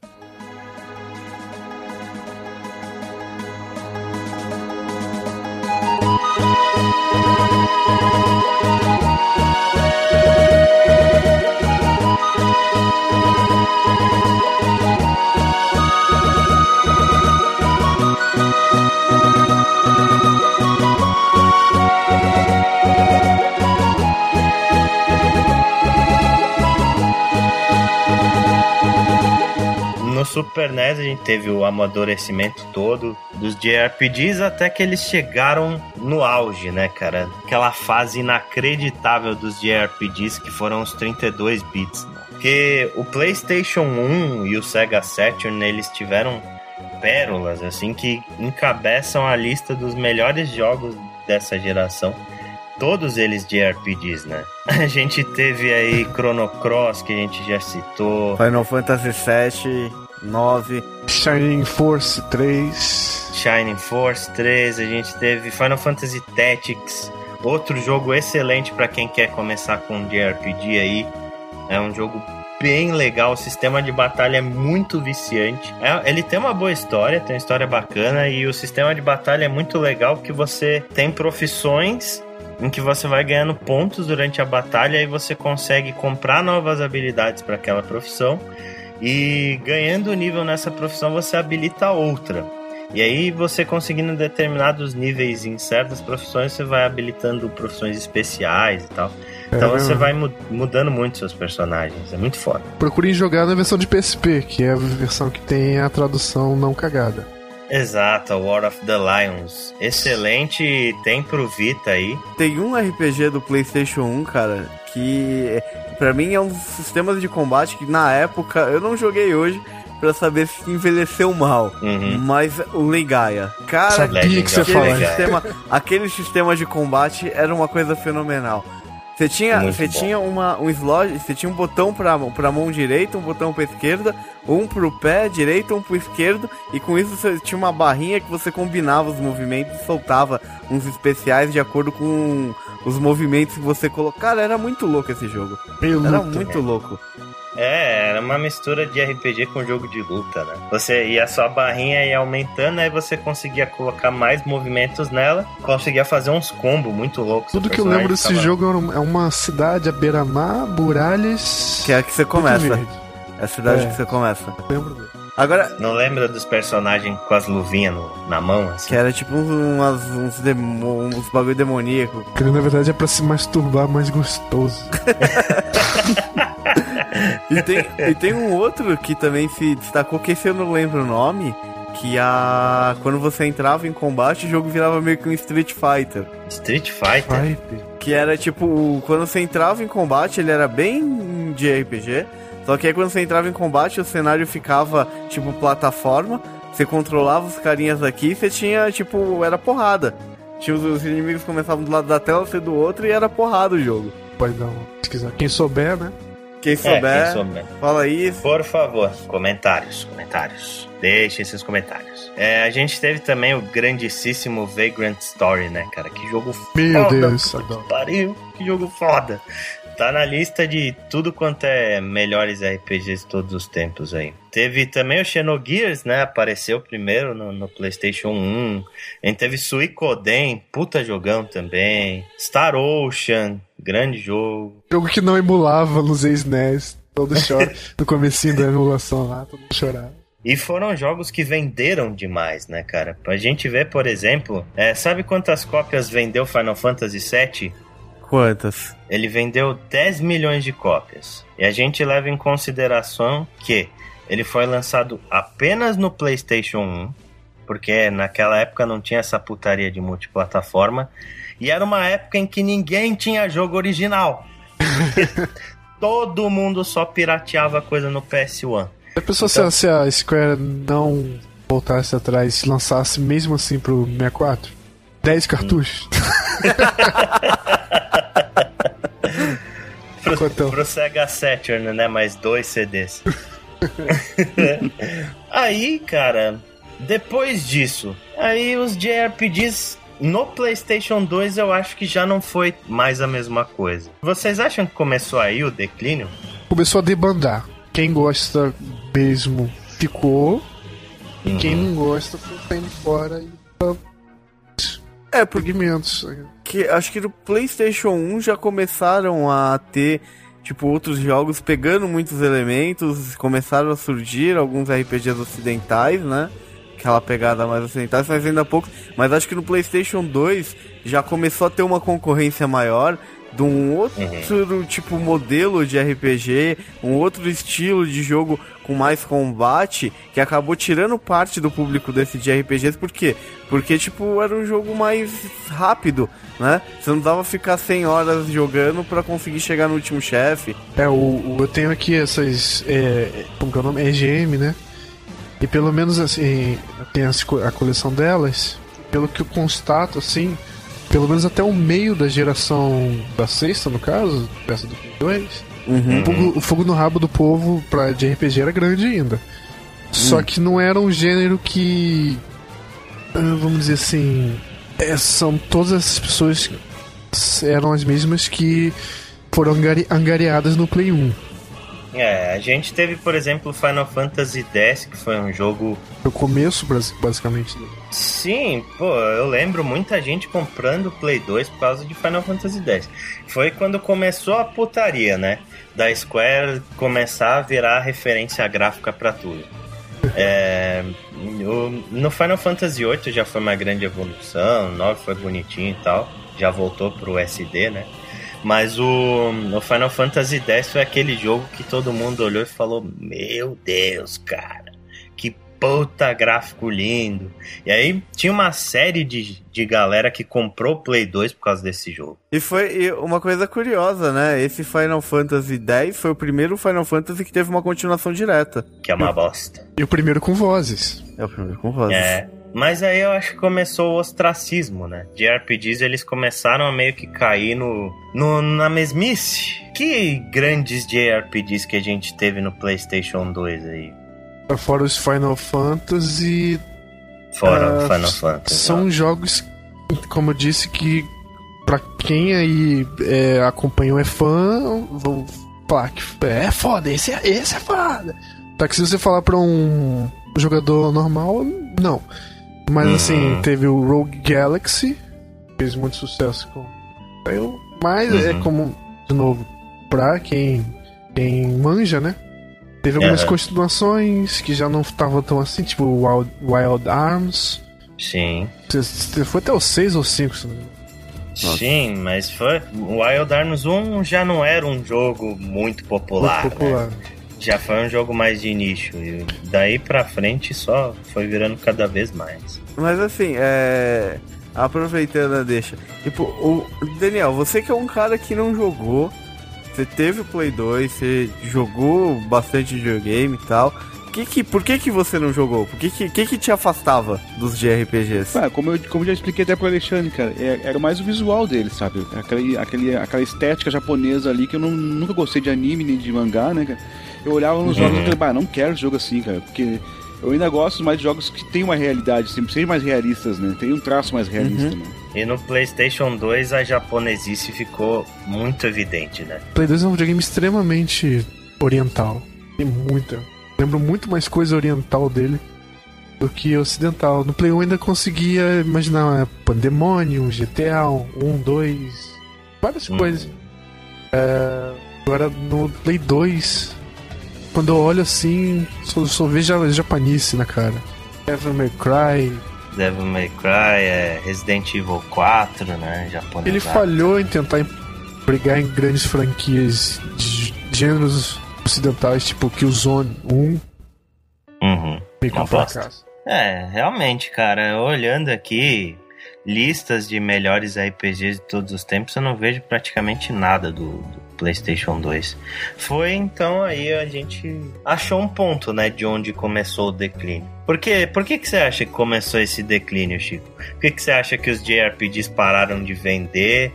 No Super NES a gente teve o amadurecimento todo dos JRPGs até que eles chegaram no auge, né, cara? Aquela fase inacreditável dos JRPGs que foram os 32 bits. Né? Porque o PlayStation 1 e o Sega Saturn, eles tiveram pérolas assim que encabeçam a lista dos melhores jogos dessa geração todos eles de RPGs, né? A gente teve aí Chrono Cross, que a gente já citou. Final Fantasy VII, 9. Shining Force 3. Shining Force 3. A gente teve Final Fantasy Tactics. Outro jogo excelente para quem quer começar com JRPG aí. É um jogo bem legal. O sistema de batalha é muito viciante. É, ele tem uma boa história, tem uma história bacana. E o sistema de batalha é muito legal porque você tem profissões em que você vai ganhando pontos durante a batalha e você consegue comprar novas habilidades para aquela profissão e ganhando nível nessa profissão você habilita outra. E aí você conseguindo determinados níveis em certas profissões, você vai habilitando profissões especiais e tal. Então é, você vai mudando muito seus personagens. É muito foda. Procurem jogar na versão de PSP, que é a versão que tem a tradução não cagada. Exato, War of the Lions. Excelente, tem pro Vita aí. Tem um RPG do PlayStation 1, cara, que para mim é um dos sistemas de combate que na época eu não joguei hoje para saber se envelheceu mal. Uhum. Mas o Legaia, cara, Sabia que você aquele, sistema, aquele sistema de combate era uma coisa fenomenal. Você tinha, você tinha uma, um slot, você tinha um botão pra, pra mão direita, um botão pra esquerda, um pro pé direito, um pro esquerdo, e com isso você tinha uma barrinha que você combinava os movimentos e soltava uns especiais de acordo com os movimentos que você colocava. Cara, era muito louco esse jogo. era muito louco. É, era uma mistura de RPG com jogo de luta, né? Você ia a sua barrinha ia aumentando, aí você conseguia colocar mais movimentos nela, conseguia fazer uns combos muito loucos. Tudo que eu lembro desse tava... jogo é uma cidade à beira-mar, muralhas. Que é a que você começa. É a cidade é. que você começa. lembro dele. Agora. Não lembra dos personagens com as luvinhas no, na mão, assim? Que era tipo umas, uns, demo, uns bagulho demoníaco. Que na verdade é pra se masturbar mais gostoso. e, tem, e tem um outro que também se destacou, que esse eu não lembro o nome, que a quando você entrava em combate, o jogo virava meio que um Street Fighter. Street Fighter? Que era tipo, quando você entrava em combate, ele era bem de RPG, só que aí quando você entrava em combate, o cenário ficava tipo plataforma, você controlava os carinhas aqui e você tinha, tipo, era porrada. Tinha os, os, inimigos começavam do lado da tela, você do outro e era porrada o jogo. Pode dar uma pesquisar. Quem souber, né? Quem souber, é, quem souber, fala aí. Por favor, comentários, comentários. Deixem seus comentários. É, a gente teve também o grandíssimo Vagrant Story, né, cara? Que jogo Meu foda. Meu Deus, que pariu, que jogo foda. Tá na lista de tudo quanto é melhores RPGs de todos os tempos aí. Teve também o Xenogears, né? Apareceu primeiro no, no PlayStation 1. A gente teve Suicoden, puta jogão também. Star Ocean, grande jogo. Jogo que não emulava nos ex-NES. Todo chora no comecinho da emulação lá, todo mundo chorava. E foram jogos que venderam demais, né, cara? Pra gente ver, por exemplo, é, sabe quantas cópias vendeu Final Fantasy VII? Quantas? Ele vendeu 10 milhões de cópias. E a gente leva em consideração que ele foi lançado apenas no PlayStation 1, porque naquela época não tinha essa putaria de multiplataforma. E era uma época em que ninguém tinha jogo original. todo mundo só pirateava coisa no PS1. A pessoa então... se a Square não voltasse atrás e lançasse mesmo assim pro 64? 10 cartuchos? pro, pro Sega Saturn, né? Mais dois CDs. aí, cara, depois disso, aí os JRPGs no PlayStation 2 eu acho que já não foi mais a mesma coisa. Vocês acham que começou aí o declínio? Começou a debandar. Quem gosta mesmo ficou. E quem uhum. não gosta foi saindo fora e é, por segmentos. Que, acho que no PlayStation 1 já começaram a ter tipo outros jogos pegando muitos elementos, começaram a surgir alguns RPGs ocidentais, né? Aquela pegada mais ocidental, mas ainda pouco. Mas acho que no PlayStation 2 já começou a ter uma concorrência maior de um outro uhum. tipo modelo de RPG, um outro estilo de jogo com mais combate, que acabou tirando parte do público desse de RPGs, por quê? Porque, tipo, era um jogo mais rápido, né? Você não dava ficar 100 horas jogando para conseguir chegar no último chefe. É, o, o, eu tenho aqui essas, é, como que é o nome? EGM, né? E pelo menos, assim, tem a coleção delas, pelo que eu constato, assim, pelo menos até o meio da geração da sexta, no caso, peça do 2, uhum. o, fogo, o, fogo, no rabo do povo pra, de RPG era grande ainda. Só uhum. que não era um gênero que. Ah, vamos dizer assim. É, são todas essas pessoas eram as mesmas que foram angari, angariadas no Play 1. É, a gente teve, por exemplo, Final Fantasy X, que foi um jogo. O começo, basicamente. Né? Sim, pô, eu lembro muita gente comprando Play 2 por causa de Final Fantasy X. Foi quando começou a putaria, né? Da Square começar a virar referência gráfica para tudo. É, no Final Fantasy VIII já foi uma grande evolução, o 9 foi bonitinho e tal, já voltou pro SD, né? Mas o, o Final Fantasy X foi aquele jogo que todo mundo olhou e falou: Meu Deus, cara, que puta gráfico lindo. E aí tinha uma série de, de galera que comprou o Play 2 por causa desse jogo. E foi uma coisa curiosa, né? Esse Final Fantasy X foi o primeiro Final Fantasy que teve uma continuação direta. Que é uma bosta. E o primeiro com vozes. É o primeiro com vozes. É. Mas aí eu acho que começou o ostracismo, né? De RPGs eles começaram a meio que cair no, no na mesmice. Que grandes JRPGs que a gente teve no PlayStation 2 aí? Fora os Final Fantasy. Fora uh, Final Fantasy. São ó. jogos, como eu disse, que pra quem aí é, acompanhou é fã, vão falar que é foda, esse é, esse é foda. Tá que se você falar pra um jogador normal, não. Mas uhum. assim, teve o Rogue Galaxy, fez muito sucesso com eu, mas é uhum. é como, de novo, pra quem, quem manja, né? Teve algumas uhum. continuações que já não estavam tão assim, tipo Wild, Wild Arms. Sim. Foi até o 6 ou 5, se Sim, mas foi. Wild Arms 1 já não era um jogo muito popular. Muito popular. Né? já foi um jogo mais de nicho. E daí pra frente só foi virando cada vez mais. Mas assim, é. Aproveitando a deixa. Tipo, o. Daniel, você que é um cara que não jogou. Você teve o Play 2, você jogou bastante videogame e tal. Que que, por que, que você não jogou? Por que, que, que, que te afastava dos JRPGs? Ah, como, eu, como eu já expliquei até pro Alexandre, cara, é, era mais o visual dele, sabe? Aquele, aquele, aquela estética japonesa ali que eu não, nunca gostei de anime nem de mangá, né, cara? Eu olhava nos jogos e falei, bah, não quero jogo assim, cara, porque Eu ainda gosto mais de jogos que tem uma realidade, sempre sejam mais realistas, né? Tem um traço mais realista, uhum. né? E no PlayStation 2 a japonesice ficou muito evidente, né? Play 2 é um videogame extremamente oriental. Tem muita. Lembro muito mais coisa oriental dele do que ocidental. No Play 1 ainda conseguia imaginar Pandemonium, GTA 1, 2, várias hum. coisas. É, agora no Play 2, quando eu olho assim, só, só vejo japanice na cara. Devil May Cry. Devil May Cry, é Resident Evil 4, né? Japonês. Ele falhou em tentar brigar em grandes franquias de gêneros ocidentais, tipo Killzone 1. Uhum. Meio É, realmente, cara, olhando aqui listas de melhores RPGs de todos os tempos, eu não vejo praticamente nada do, do PlayStation 2. Foi então aí a gente achou um ponto, né, de onde começou o declínio. Por, quê? Por que, que você acha que começou esse declínio, Chico? Por que, que você acha que os JRPGs pararam de vender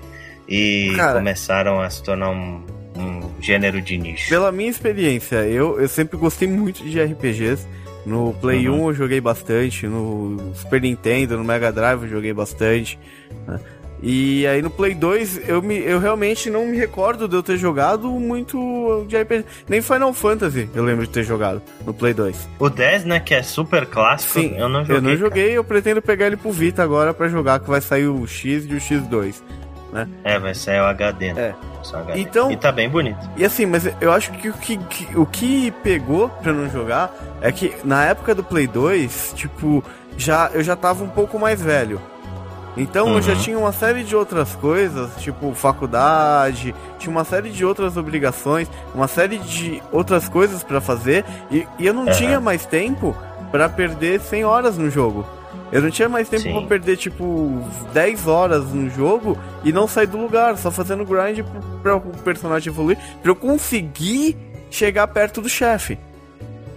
e Cara, começaram a se tornar um, um gênero de nicho? Pela minha experiência, eu, eu sempre gostei muito de RPGs. No Play uhum. 1 eu joguei bastante, no Super Nintendo, no Mega Drive eu joguei bastante. Né? E aí no Play 2 eu, me, eu realmente não me recordo de eu ter jogado muito de RPG. Nem Final Fantasy eu lembro de ter jogado no Play 2. O 10, né, que é super clássico, Sim, eu não joguei. Eu não joguei, cara. eu pretendo pegar ele pro Vita agora para jogar, que vai sair o X e o X2. Né? É, vai sair o HD. Né? É. HD. Então, e tá bem bonito. E assim, mas eu acho que o que, que, o que pegou pra não jogar é que na época do Play 2, tipo, já, eu já tava um pouco mais velho. Então uhum. eu já uhum. tinha uma série de outras coisas, tipo faculdade, tinha uma série de outras obrigações, uma série de outras coisas para fazer e, e, eu não uhum. tinha mais tempo para perder 100 horas no jogo. Eu não tinha mais tempo Sim. pra perder, tipo, 10 horas no jogo e não sair do lugar, só fazendo grind pra o personagem evoluir, pra eu conseguir chegar perto do chefe.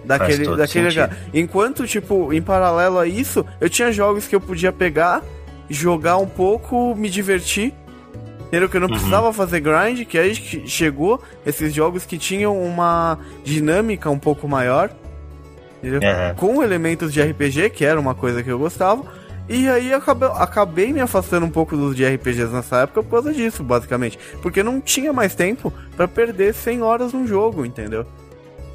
Daquele, daquele lugar. Enquanto, tipo, em paralelo a isso, eu tinha jogos que eu podia pegar jogar um pouco, me divertir. Entendeu? Que eu não uhum. precisava fazer grind, que aí chegou esses jogos que tinham uma dinâmica um pouco maior. Uhum. Com elementos de RPG, que era uma coisa que eu gostava. E aí acabei, acabei me afastando um pouco dos de RPGs nessa época por causa disso, basicamente. Porque não tinha mais tempo para perder 100 horas num jogo, entendeu?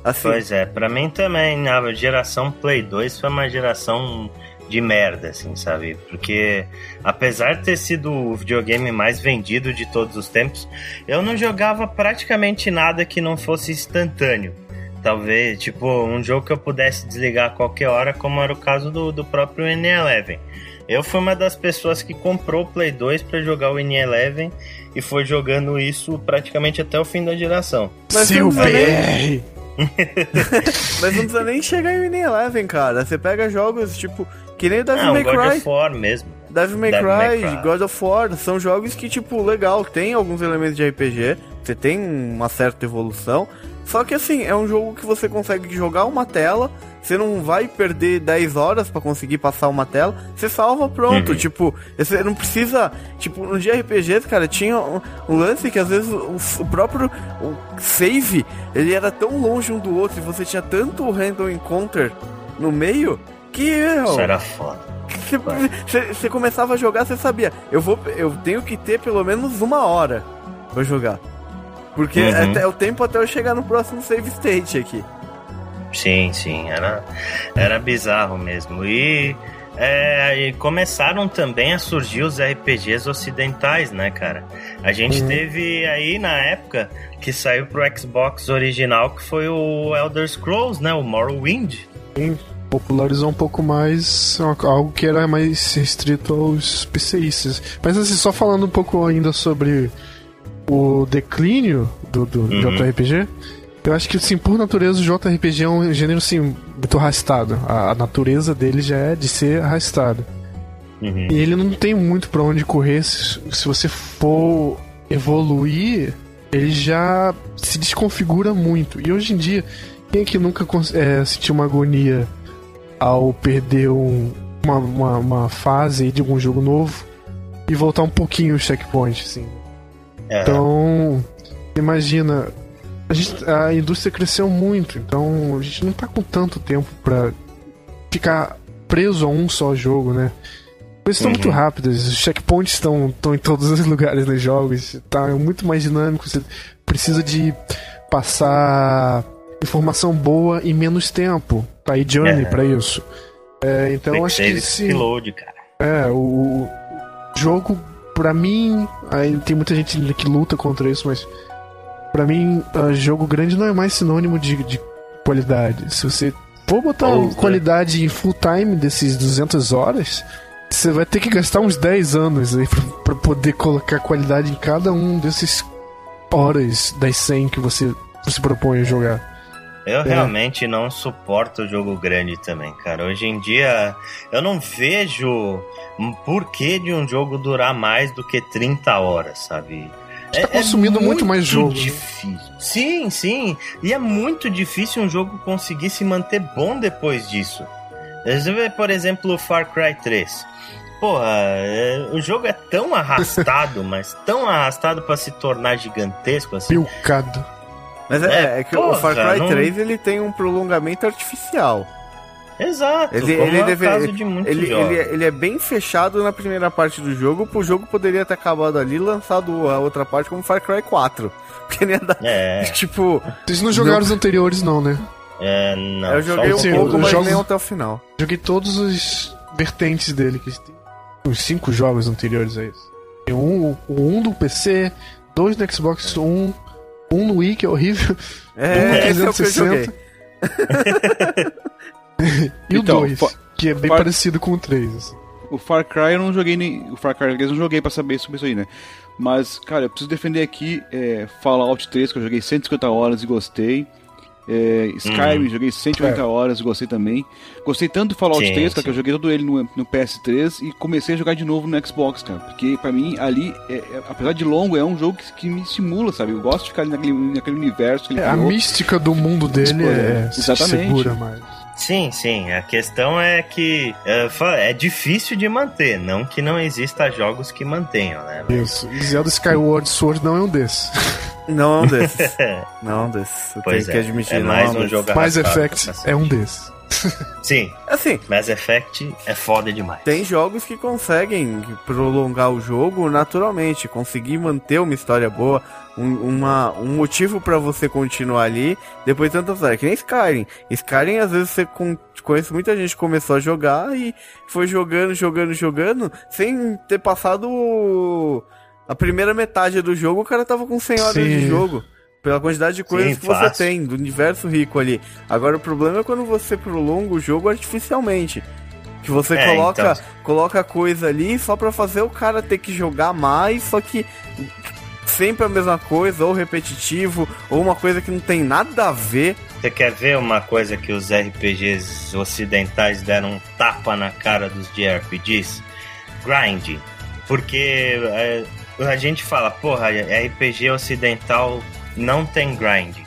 Assim. Pois é, pra mim também a geração Play 2 foi uma geração de merda, assim, sabe? Porque apesar de ter sido o videogame mais vendido de todos os tempos, eu não jogava praticamente nada que não fosse instantâneo. Talvez, tipo, um jogo que eu pudesse desligar a qualquer hora, como era o caso do, do próprio N11. Eu fui uma das pessoas que comprou o Play 2 para jogar o N11 e foi jogando isso praticamente até o fim da geração. Mas Seu BR! Mas não precisa nem chegar em N11, cara. Você pega jogos tipo que nem o Devil May Cry. God of War mesmo. Devil May, Devil Cry, May Cry, God of War, são jogos que, tipo, legal, tem alguns elementos de RPG, você tem uma certa evolução, só que assim, é um jogo que você consegue jogar uma tela, você não vai perder 10 horas para conseguir passar uma tela, você salva pronto, uhum. tipo, você não precisa, tipo, no de RPG, cara, tinha um, um lance que às vezes o, o, próprio o save, ele era tão longe um do outro e você tinha tanto random encounter no meio que, meu, Isso era foda. Você começava a jogar, você sabia, eu vou, eu tenho que ter pelo menos uma hora pra jogar. Porque uhum. é, é o tempo até eu chegar no próximo save state aqui. Sim, sim, era, era bizarro mesmo. E, é, e começaram também a surgir os RPGs ocidentais, né, cara? A gente uhum. teve aí na época que saiu pro Xbox original, que foi o Elder Scrolls, né? O Morrowind. Sim popularizou um pouco mais algo que era mais restrito aos PCistas. Mas assim, só falando um pouco ainda sobre o declínio do, do uhum. JRPG, eu acho que assim, por natureza o JRPG é um gênero assim, muito arrastado. A, a natureza dele já é de ser arrastado. Uhum. E ele não tem muito para onde correr se, se você for evoluir, ele já se desconfigura muito. E hoje em dia, quem é que nunca é, sentiu uma agonia ao perder um, uma, uma, uma, fase de algum jogo novo e voltar um pouquinho o checkpoint, assim. É. Então, imagina, a, gente, a indústria cresceu muito, então a gente não tá com tanto tempo para ficar preso a um só jogo, né? Coisas estão uhum. muito rápidas, os checkpoints estão, em todos os lugares nos jogos, tá muito mais dinâmico, você precisa de passar informação boa em menos tempo. Tá aí Journey é. para isso. É, então acho que reload, cara. É, o, o jogo para mim, aí tem muita gente que luta contra isso, mas para mim, uh, jogo grande não é mais sinônimo de, de qualidade. Se você for botar qualidade em full time desses 200 horas, você vai ter que gastar uns 10 anos aí pra, pra poder colocar qualidade em cada um desses horas das 100 que você se propõe a jogar. Eu é. realmente não suporto jogo grande também, cara. Hoje em dia eu não vejo porquê de um jogo durar mais do que 30 horas, sabe? Tá é, consumindo é muito, muito, mais jogo. Né? Difícil. Sim, sim. E é muito difícil um jogo conseguir se manter bom depois disso. Você vê, por exemplo, o Far Cry 3. Porra, é, o jogo é tão arrastado, mas tão arrastado para se tornar gigantesco assim. Pilcado. Mas é, é, é que porra, o Far Cry não... 3 ele tem um prolongamento artificial. Exato, ele, ele, é deve, de ele, ele, é, ele, é bem fechado na primeira parte do jogo, pro jogo poderia ter acabado ali e lançado a outra parte como Far Cry 4. Porque nem ia dar. É. Tipo. Vocês não jogaram não... os anteriores, não, né? É, não. Eu joguei um Sim, pouco, mas jogos... nem até o final. Joguei todos os vertentes dele, que tem uns 5 jogos anteriores a isso. Tem um, um do PC, dois no Xbox One, um no Wii, que é horrível. É, um no 360. É e então, o 2, que é bem Far... parecido com o 3. Assim. O Far Cry eu não joguei nem. O Far Cry eu não joguei pra saber sobre isso aí, né? Mas, cara, eu preciso defender aqui é, Fallout 3, que eu joguei 150 horas e gostei. É, Skyrim, hum. joguei 180 é. horas, gostei também. Gostei tanto do Fallout sim, 3, cara, sim. que eu joguei todo ele no, no, PS3 e comecei a jogar de novo no Xbox, cara. Porque pra mim, ali, é, é, apesar de longo, é um jogo que, que, me estimula, sabe? Eu gosto de ficar naquele, naquele universo. Que ele é, a mística do mundo dele é, Exatamente. segura mais. Sim, sim. A questão é que é, é, difícil de manter, não que não exista jogos que mantenham, né? Mas... Isso. Zelda Skyward Sword não é um desses. Não é um desses. não é um desses. Pois é, que admitir. É mais um jogo Mass Effect é um desses. Sim. Assim, Mass Effect é foda demais. Tem jogos que conseguem prolongar o jogo naturalmente, conseguir manter uma história boa, um, uma, um motivo para você continuar ali depois de tantas horas. Que nem Skyrim. Skyrim, às vezes, você con conhece muita gente que começou a jogar e foi jogando, jogando, jogando, sem ter passado a primeira metade do jogo, o cara tava com 100 horas Sim. de jogo. Pela quantidade de coisas Sim, que fácil. você tem, do universo rico ali. Agora, o problema é quando você prolonga o jogo artificialmente. Que você é, coloca, então... coloca coisa ali só pra fazer o cara ter que jogar mais, só que sempre a mesma coisa, ou repetitivo, ou uma coisa que não tem nada a ver. Você quer ver uma coisa que os RPGs ocidentais deram um tapa na cara dos JRPGs? Grind. Porque é, a gente fala, porra, RPG ocidental não tem grind.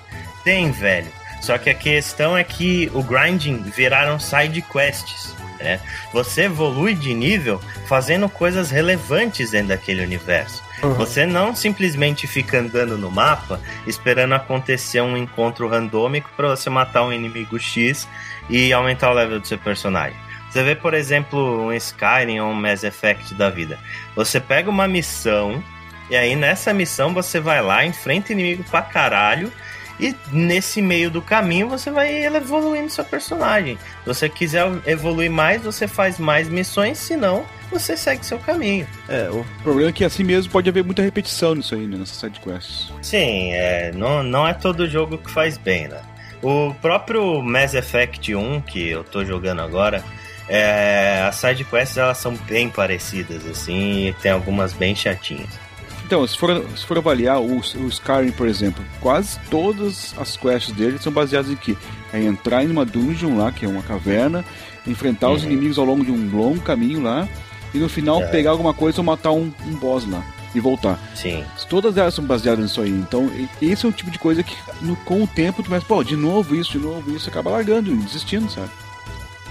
Tem, velho. Só que a questão é que o grinding viraram side quests. Né? Você evolui de nível fazendo coisas relevantes dentro daquele universo. Uhum. Você não simplesmente fica andando no mapa esperando acontecer um encontro randômico para você matar um inimigo X e aumentar o level do seu personagem. Você vê, por exemplo, um Skyrim ou um Mass Effect da vida. Você pega uma missão e aí nessa missão você vai lá, enfrenta inimigo pra caralho e nesse meio do caminho você vai evoluindo seu personagem. Se você quiser evoluir mais, você faz mais missões, senão você segue seu caminho. É, o problema é que assim mesmo pode haver muita repetição nisso aí, né, nessas sidequests. Sim, é, não, não é todo jogo que faz bem, né? O próprio Mass Effect 1, que eu tô jogando agora, é, as sidequests elas são bem parecidas, assim, e tem algumas bem chatinhas. Então, se for, se for avaliar o, o Skyrim, por exemplo, quase todas as quests dele são baseadas em que? É entrar em uma dungeon lá, que é uma caverna, enfrentar uhum. os inimigos ao longo de um longo caminho lá, e no final é. pegar alguma coisa ou matar um, um boss lá e voltar. Sim. Todas elas são baseadas nisso aí. Então, esse é o tipo de coisa que no, com o tempo tu vai, pô, de novo isso, de novo isso, acaba largando e desistindo, sabe?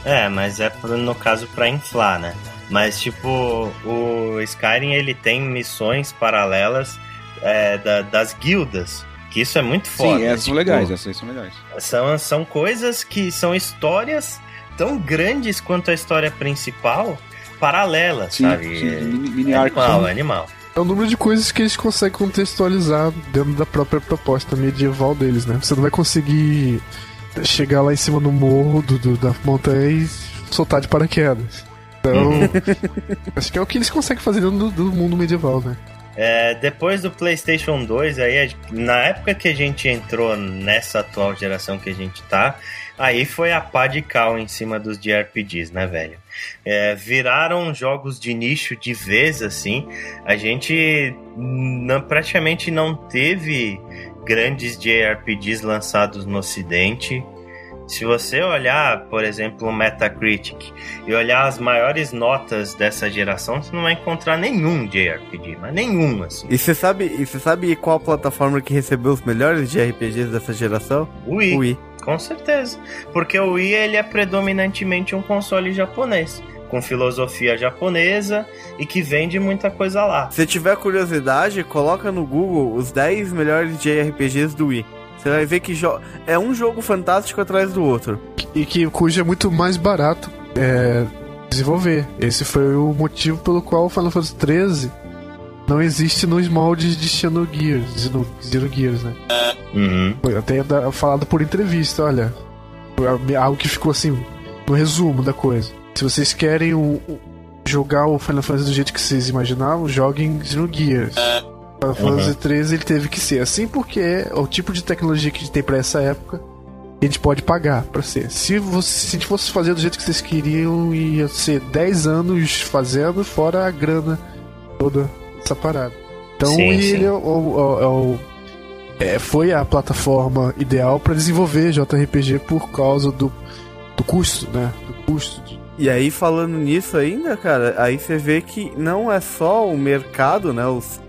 É, mas é no caso pra inflar, né? Mas, tipo, o Skyrim ele tem missões paralelas é, da, das guildas. Que isso é muito foda. Sim, essas tipo, são legais, essas são legais. São, são coisas que são histórias tão grandes quanto a história principal, paralelas, Sim, sabe? sim, É- mini- mini é animal, né? é animal. É o número de coisas que eles conseguem contextualizar dentro da própria proposta medieval deles, né? Você não vai conseguir chegar lá em cima no morro do, do- da montanha e soltar de paraquedas. Então, acho que é o que eles conseguem fazer dentro do, do mundo medieval, né? É, depois do PlayStation 2, aí, a- na época que a gente entrou nessa atual geração que a gente tá, aí foi a pá de cal em cima dos JRPGs, né, velho? É, viraram jogos de nicho de vez, assim. A gente não- praticamente não teve grandes JRPGs lançados no Ocidente. Se você olhar, por exemplo, o Metacritic e olhar as maiores notas dessa geração, você não vai encontrar nenhum JRPG, mas nenhum, assim. E você sabe, e você sabe qual plataforma que recebeu os melhores de RPGs dessa geração? O Wii, Wii. com certeza. Porque o Wii ele é predominantemente um console japonês, com filosofia japonesa e que vende muita coisa lá. Se tiver curiosidade, coloca no Google os 10 melhores JRPGs do Wii. Você vai ver que é um jogo fantástico atrás do outro. E que cujo é muito mais barato é, desenvolver. Esse foi o motivo pelo qual o Final Fantasy XIII não existe nos moldes de Xenogears, Xeno- Xenogears, né? Uhum. Foi até da- falado por entrevista, olha. Algo que ficou assim, no resumo da coisa. Se vocês querem o- o- jogar o Final Fantasy do jeito que vocês imaginavam, joguem Xenogears. Final Fantasy XIII ele teve que ser assim porque é o tipo de tecnologia que a gente tem pra essa época a gente pode pagar pra ser. Se, você, se a gente fosse fazer do jeito que vocês queriam, ia ser 10 anos fazendo, fora a grana toda essa parada. Então Sim, ele sim. É, o, o- é o- é, foi a plataforma ideal pra desenvolver JRPG por causa do, do custo, né? Do custo de E aí, falando nisso ainda, cara, aí você vê que não é só o mercado, né? Os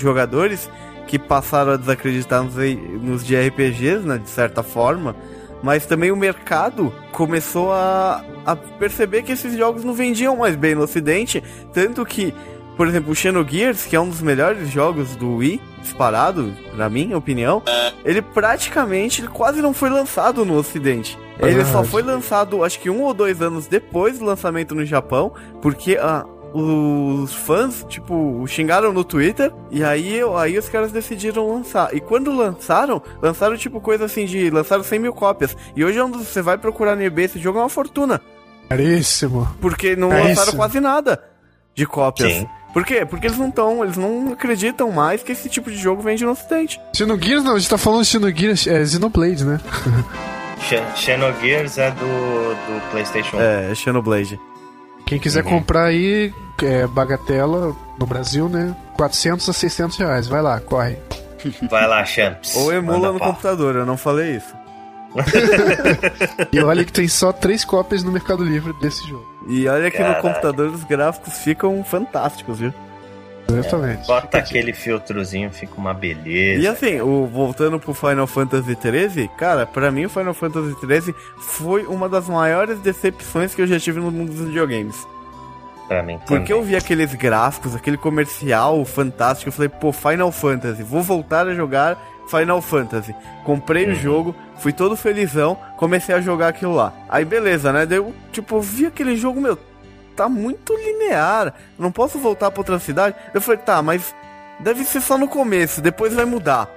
jogadores que passaram a desacreditar nos, nos JRPGs, né? De certa forma. Mas também o mercado começou a, a perceber que esses jogos não vendiam mais bem no ocidente. Tanto que, por exemplo, o Xenogears, que é um dos melhores jogos do Wii, disparado, na minha opinião, ele praticamente ele quase não foi lançado no ocidente. Ele só foi lançado, acho que um ou dois anos depois do lançamento no Japão, porque ah, os fãs, tipo, xingaram no Twitter, e aí, aí os caras decidiram lançar. E quando lançaram, lançaram tipo coisa assim de. lançaram 100 mil cópias. E hoje, onde você vai procurar no eBay, esse jogo é uma fortuna. caríssimo. Porque não É lançaram quase nada de cópias. Sim. Por quê? Porque eles não estão, eles não acreditam mais que esse tipo de jogo vende no ocidente. Xenogears não, a gente tá falando de Xenogears, é Xenoblade, né? Xe- Xenogears é do, do PlayStation 1. É, Xenoblade. Quem quiser Uhum. comprar aí, é, bagatela no Brasil, né? 400 a 600 reais. Vai lá, corre. Vai lá, Champs. Ou emula Manda no pau. computador, eu não falei isso. E olha que tem só três cópias no Mercado Livre desse jogo. E olha que Caralho. no computador os gráficos ficam fantásticos, viu? Exatamente. Bota aquele filtrozinho, fica uma beleza. E assim, o, voltando pro Final Fantasy XIII, cara, pra mim o Final Fantasy XIII foi uma das maiores decepções que eu já tive no mundo dos videogames. Pra mim Porque também. eu vi aqueles gráficos, aquele comercial fantástico, eu falei, pô, Final Fantasy, vou voltar a jogar Final Fantasy. Comprei o jogo, fui todo felizão, comecei a jogar aquilo lá. Aí beleza, né? Daí eu, tipo, eu vi aquele jogo, meu, tá muito linear, não posso voltar pra outra cidade. Eu falei, tá, mas deve ser só no começo, depois vai mudar.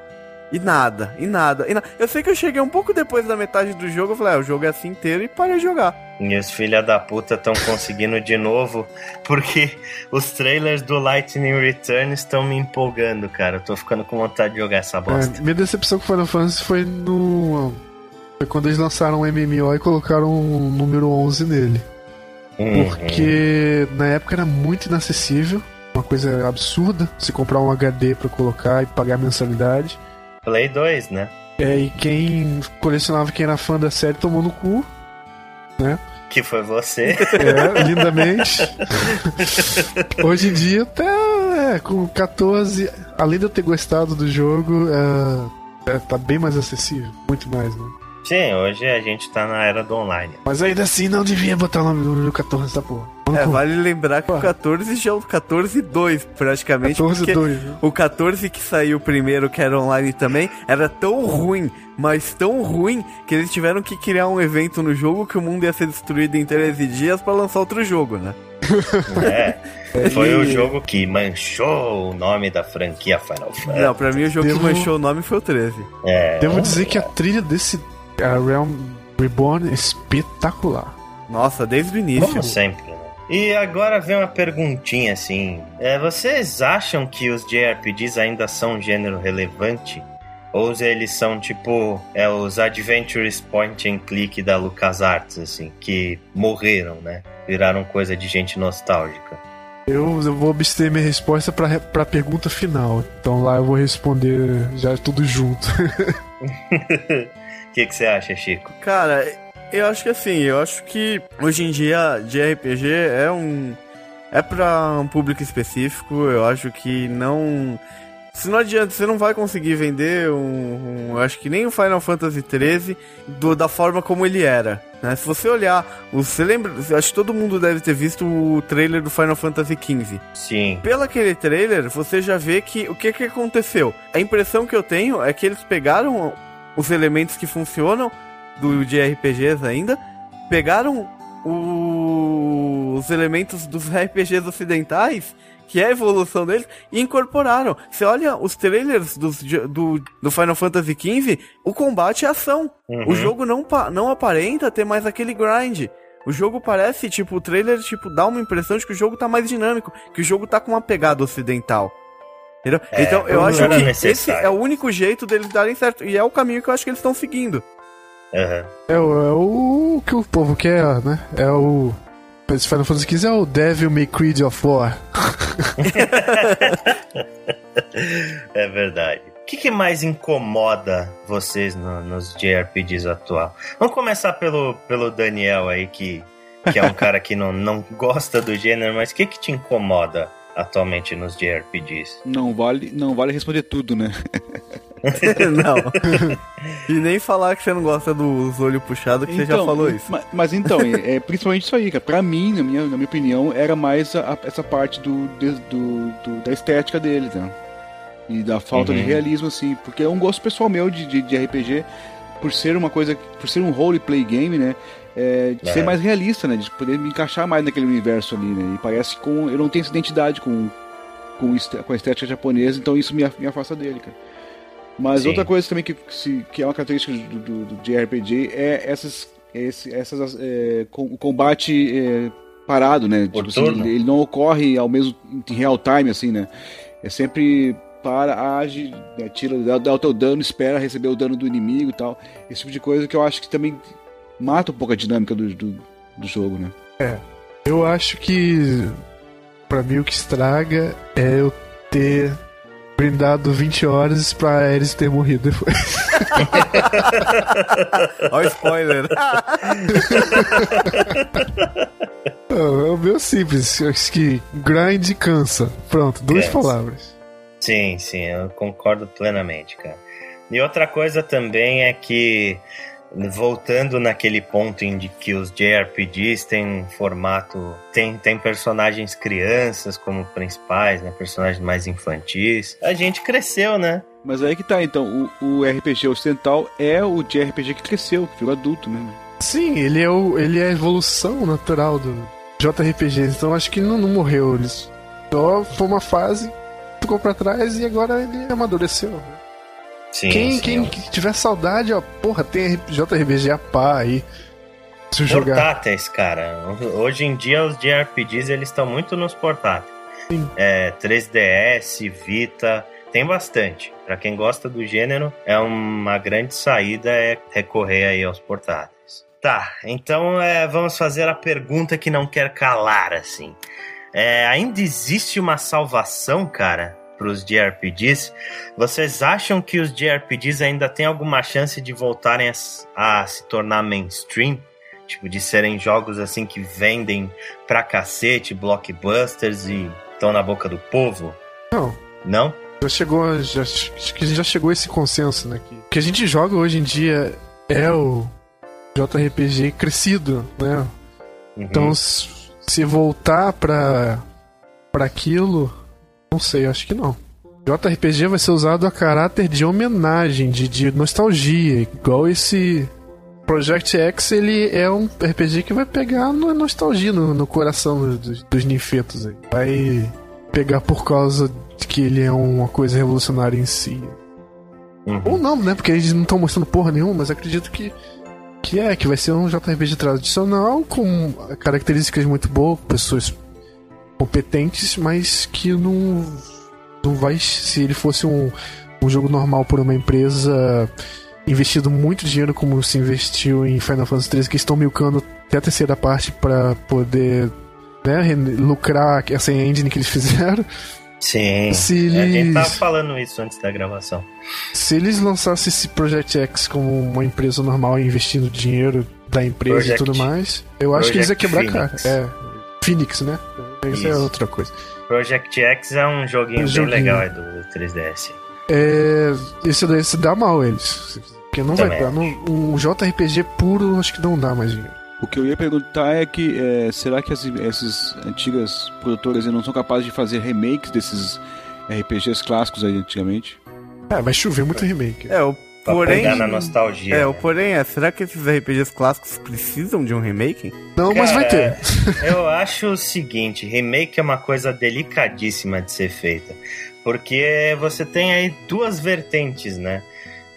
E nada, e nada, e nada. Eu sei que eu cheguei um pouco depois da metade do jogo, eu falei, ah, o jogo é assim inteiro e parei de jogar. E os filha da puta estão conseguindo de novo, porque os trailers do Lightning Return estão me empolgando, cara. Eu tô ficando com vontade de jogar essa bosta. É, minha decepção com Final Fantasy foi no. Foi quando eles lançaram um MMO e colocaram o número 11 nele. Uhum. Porque na época era muito inacessível. Uma coisa absurda. Se comprar um HD pra colocar e pagar mensalidade. Play 2, né? É, e quem colecionava, quem era fã da série, tomou no cu. Né? Que foi você. É, lindamente. Hoje em dia, até é, com 14, além de eu ter gostado do jogo, é, é, tá bem mais acessível. Muito mais, né? Sim, hoje a gente tá na era do online. Mas ainda assim não devia botar o nome do 14 da porra. É, vale lembrar que o 14 já é o 14.2, praticamente. 14.2. O 14 que saiu primeiro, que era online também, era tão ruim, mas tão ruim, que eles tiveram que criar um evento no jogo que o mundo ia ser destruído em 13 dias para lançar outro jogo, né? É. Foi e... o jogo que manchou o nome da franquia Final Fantasy. Não, pra mim o jogo Devo... que manchou o nome foi o 13. É. Devo dizer que a trilha desse a Realm Reborn é espetacular. Nossa, desde o início. Como sempre. Né? E agora vem uma perguntinha assim: é, vocês acham que os JRPGs ainda são um gênero relevante? Ou eles são tipo é, os Adventures Point and Click da LucasArts, assim, que morreram, né? Viraram coisa de gente nostálgica. Eu, eu vou abster minha resposta pra, pra pergunta final. Então lá eu vou responder já tudo junto. O que, que você acha, Chico? Cara, eu acho que assim, eu acho que hoje em dia de RPG é um. É pra um público específico, eu acho que não. Se não adianta, você não vai conseguir vender um. um acho que nem o Final Fantasy XIII do, da forma como ele era. Né? Se você olhar, você lembra. Acho que todo mundo deve ter visto o trailer do Final Fantasy XV. Sim. Pelo aquele trailer, você já vê que o que, que aconteceu. A impressão que eu tenho é que eles pegaram os elementos que funcionam do de RPGs ainda, pegaram o, os elementos dos RPGs ocidentais, que é a evolução deles, e incorporaram. Você olha os trailers dos, do, do Final Fantasy XV, o combate é ação. Uhum. O jogo não, não aparenta ter mais aquele grind. O jogo parece, tipo, o trailer, tipo, dá uma impressão de que o jogo tá mais dinâmico, que o jogo tá com uma pegada ocidental. Entendeu? É, então eu acho que necessário. esse é o único jeito deles darem certo. E é o caminho que eu acho que eles estão seguindo. Uhum. É, o, é o que o povo quer, né? É o. Se Final Fantasy XV é o Devil May Creed of War. é verdade. O que, que, mais incomoda vocês no, nos JRPGs atual? Vamos começar pelo, pelo Daniel aí, que, que é um cara que não, não gosta do gênero, mas o que, que te incomoda atualmente nos JRPGs? Não vale, não vale responder tudo, né? não. e nem falar que você não gosta dos olhos puxados, que então, você já então, falou isso. Mas, mas então, é, é, principalmente isso aí, cara. Pra mim, na minha, na minha opinião, era mais a, a, essa parte do, de, do, do, da estética deles, né? E da falta uhum. de realismo, assim. Porque é um gosto pessoal meu de, de, de RPG, por ser uma coisa, por ser um roleplay game, né? É, de é. ser mais realista, né? De poder me encaixar mais naquele universo ali, né? E parece que eu não tenho essa identidade com, com, com a estética japonesa, então isso me, me afasta dele, cara. Mas Sim. outra coisa também que, se, que é uma característica do, do, do JRPG é essas, esse, essas é, com, o combate é, parado, né? Tipo assim, ele, ele, não ocorre ao mesmo em real time, assim, né? É sempre para, age, né, tira, dá, dá o teu dano, espera receber o dano do inimigo e tal. Esse tipo de coisa que eu acho que também mata um pouco a dinâmica do, do, do jogo, né? É. Eu acho que para mim o que estraga é eu ter brindado 20 horas pra Ares ter morrido depois. Olha o spoiler. é o meu simples, acho que grind cansa. Pronto, duas cansa. palavras. Sim, sim, eu concordo plenamente, cara. E outra coisa também é que voltando naquele ponto em que os JRPGs têm um formato, tem, tem personagens crianças como principais, né, personagens mais infantis. A gente cresceu, né? Mas aí que tá, então, o, o RPG ocidental é o JRPG que cresceu, que virou adulto mesmo. Sim, ele é, o, ele é a evolução natural do JRPG, então acho que não, não morreu. Ele só foi uma fase, ficou pra trás e agora ele amadureceu. Sim, quem, sim, quem tiver saudade, ó, porra, tem JRPG a pá aí. Se portáteis, cara. Hoje em dia os JRPGs eles estão muito nos portáteis. É, 3DS, Vita, tem bastante. Para quem gosta do gênero, é uma grande saída é recorrer aí aos portáteis. Tá, então é, vamos fazer a pergunta que não quer calar, assim. É, ainda existe uma salvação, cara, para os JRPGs, vocês acham que os JRPGs ainda têm alguma chance de voltarem a, a, se tornar mainstream? Tipo, de serem jogos assim que vendem pra cacete, blockbusters e estão na boca do povo? Não. Não? Já chegou, já, acho que já chegou esse consenso, né? Que, que a gente joga hoje em dia é o JRPG crescido, né? Uhum. Então, se voltar pra, pra aquilo, não sei, acho que não. JRPG vai ser usado a caráter de homenagem, de, de nostalgia, igual esse Project X, ele é um RPG que vai pegar no nostalgia no, no coração dos, dos ninfetos aí. Vai pegar por causa de que ele é uma coisa revolucionária em si. Uhum. Ou não, né? Porque eles não estão mostrando porra nenhuma, mas acredito que que é, que vai ser um JRPG tradicional com características muito boas, pessoas competentes, mas que não não vai se ele fosse um, um jogo normal por uma empresa investido muito dinheiro como se investiu em Final Fantasy XIII, que estão milcando até a terceira parte para poder né, lucrar essa engine que eles fizeram. Sim, se eles... É, a gente tava falando isso antes da gravação. Se eles lançassem esse Project X como uma empresa normal investindo dinheiro da empresa Project... e tudo mais, eu acho Project que eles iam quebrar Phoenix. cara. É, Phoenix, né? Isso, isso é outra coisa. Project X é um joguinho, um joguinho. bem legal é do 3DS. É, esse daí se dá mal eles. Porque não Também. vai dar. um JRPG puro, acho que não dá mais dinheiro. O que eu ia perguntar é que é, será que as, essas antigas produtoras não são capazes de fazer remakes desses RPGs clássicos aí antigamente? É, vai chover muito remake. É, o porém pegar na nostalgia. É, o porém é, será que esses RPGs clássicos precisam de um remake? Não, Cara, mas vai ter. eu acho o seguinte, remake é uma coisa delicadíssima de ser feita, porque você tem aí duas vertentes, né?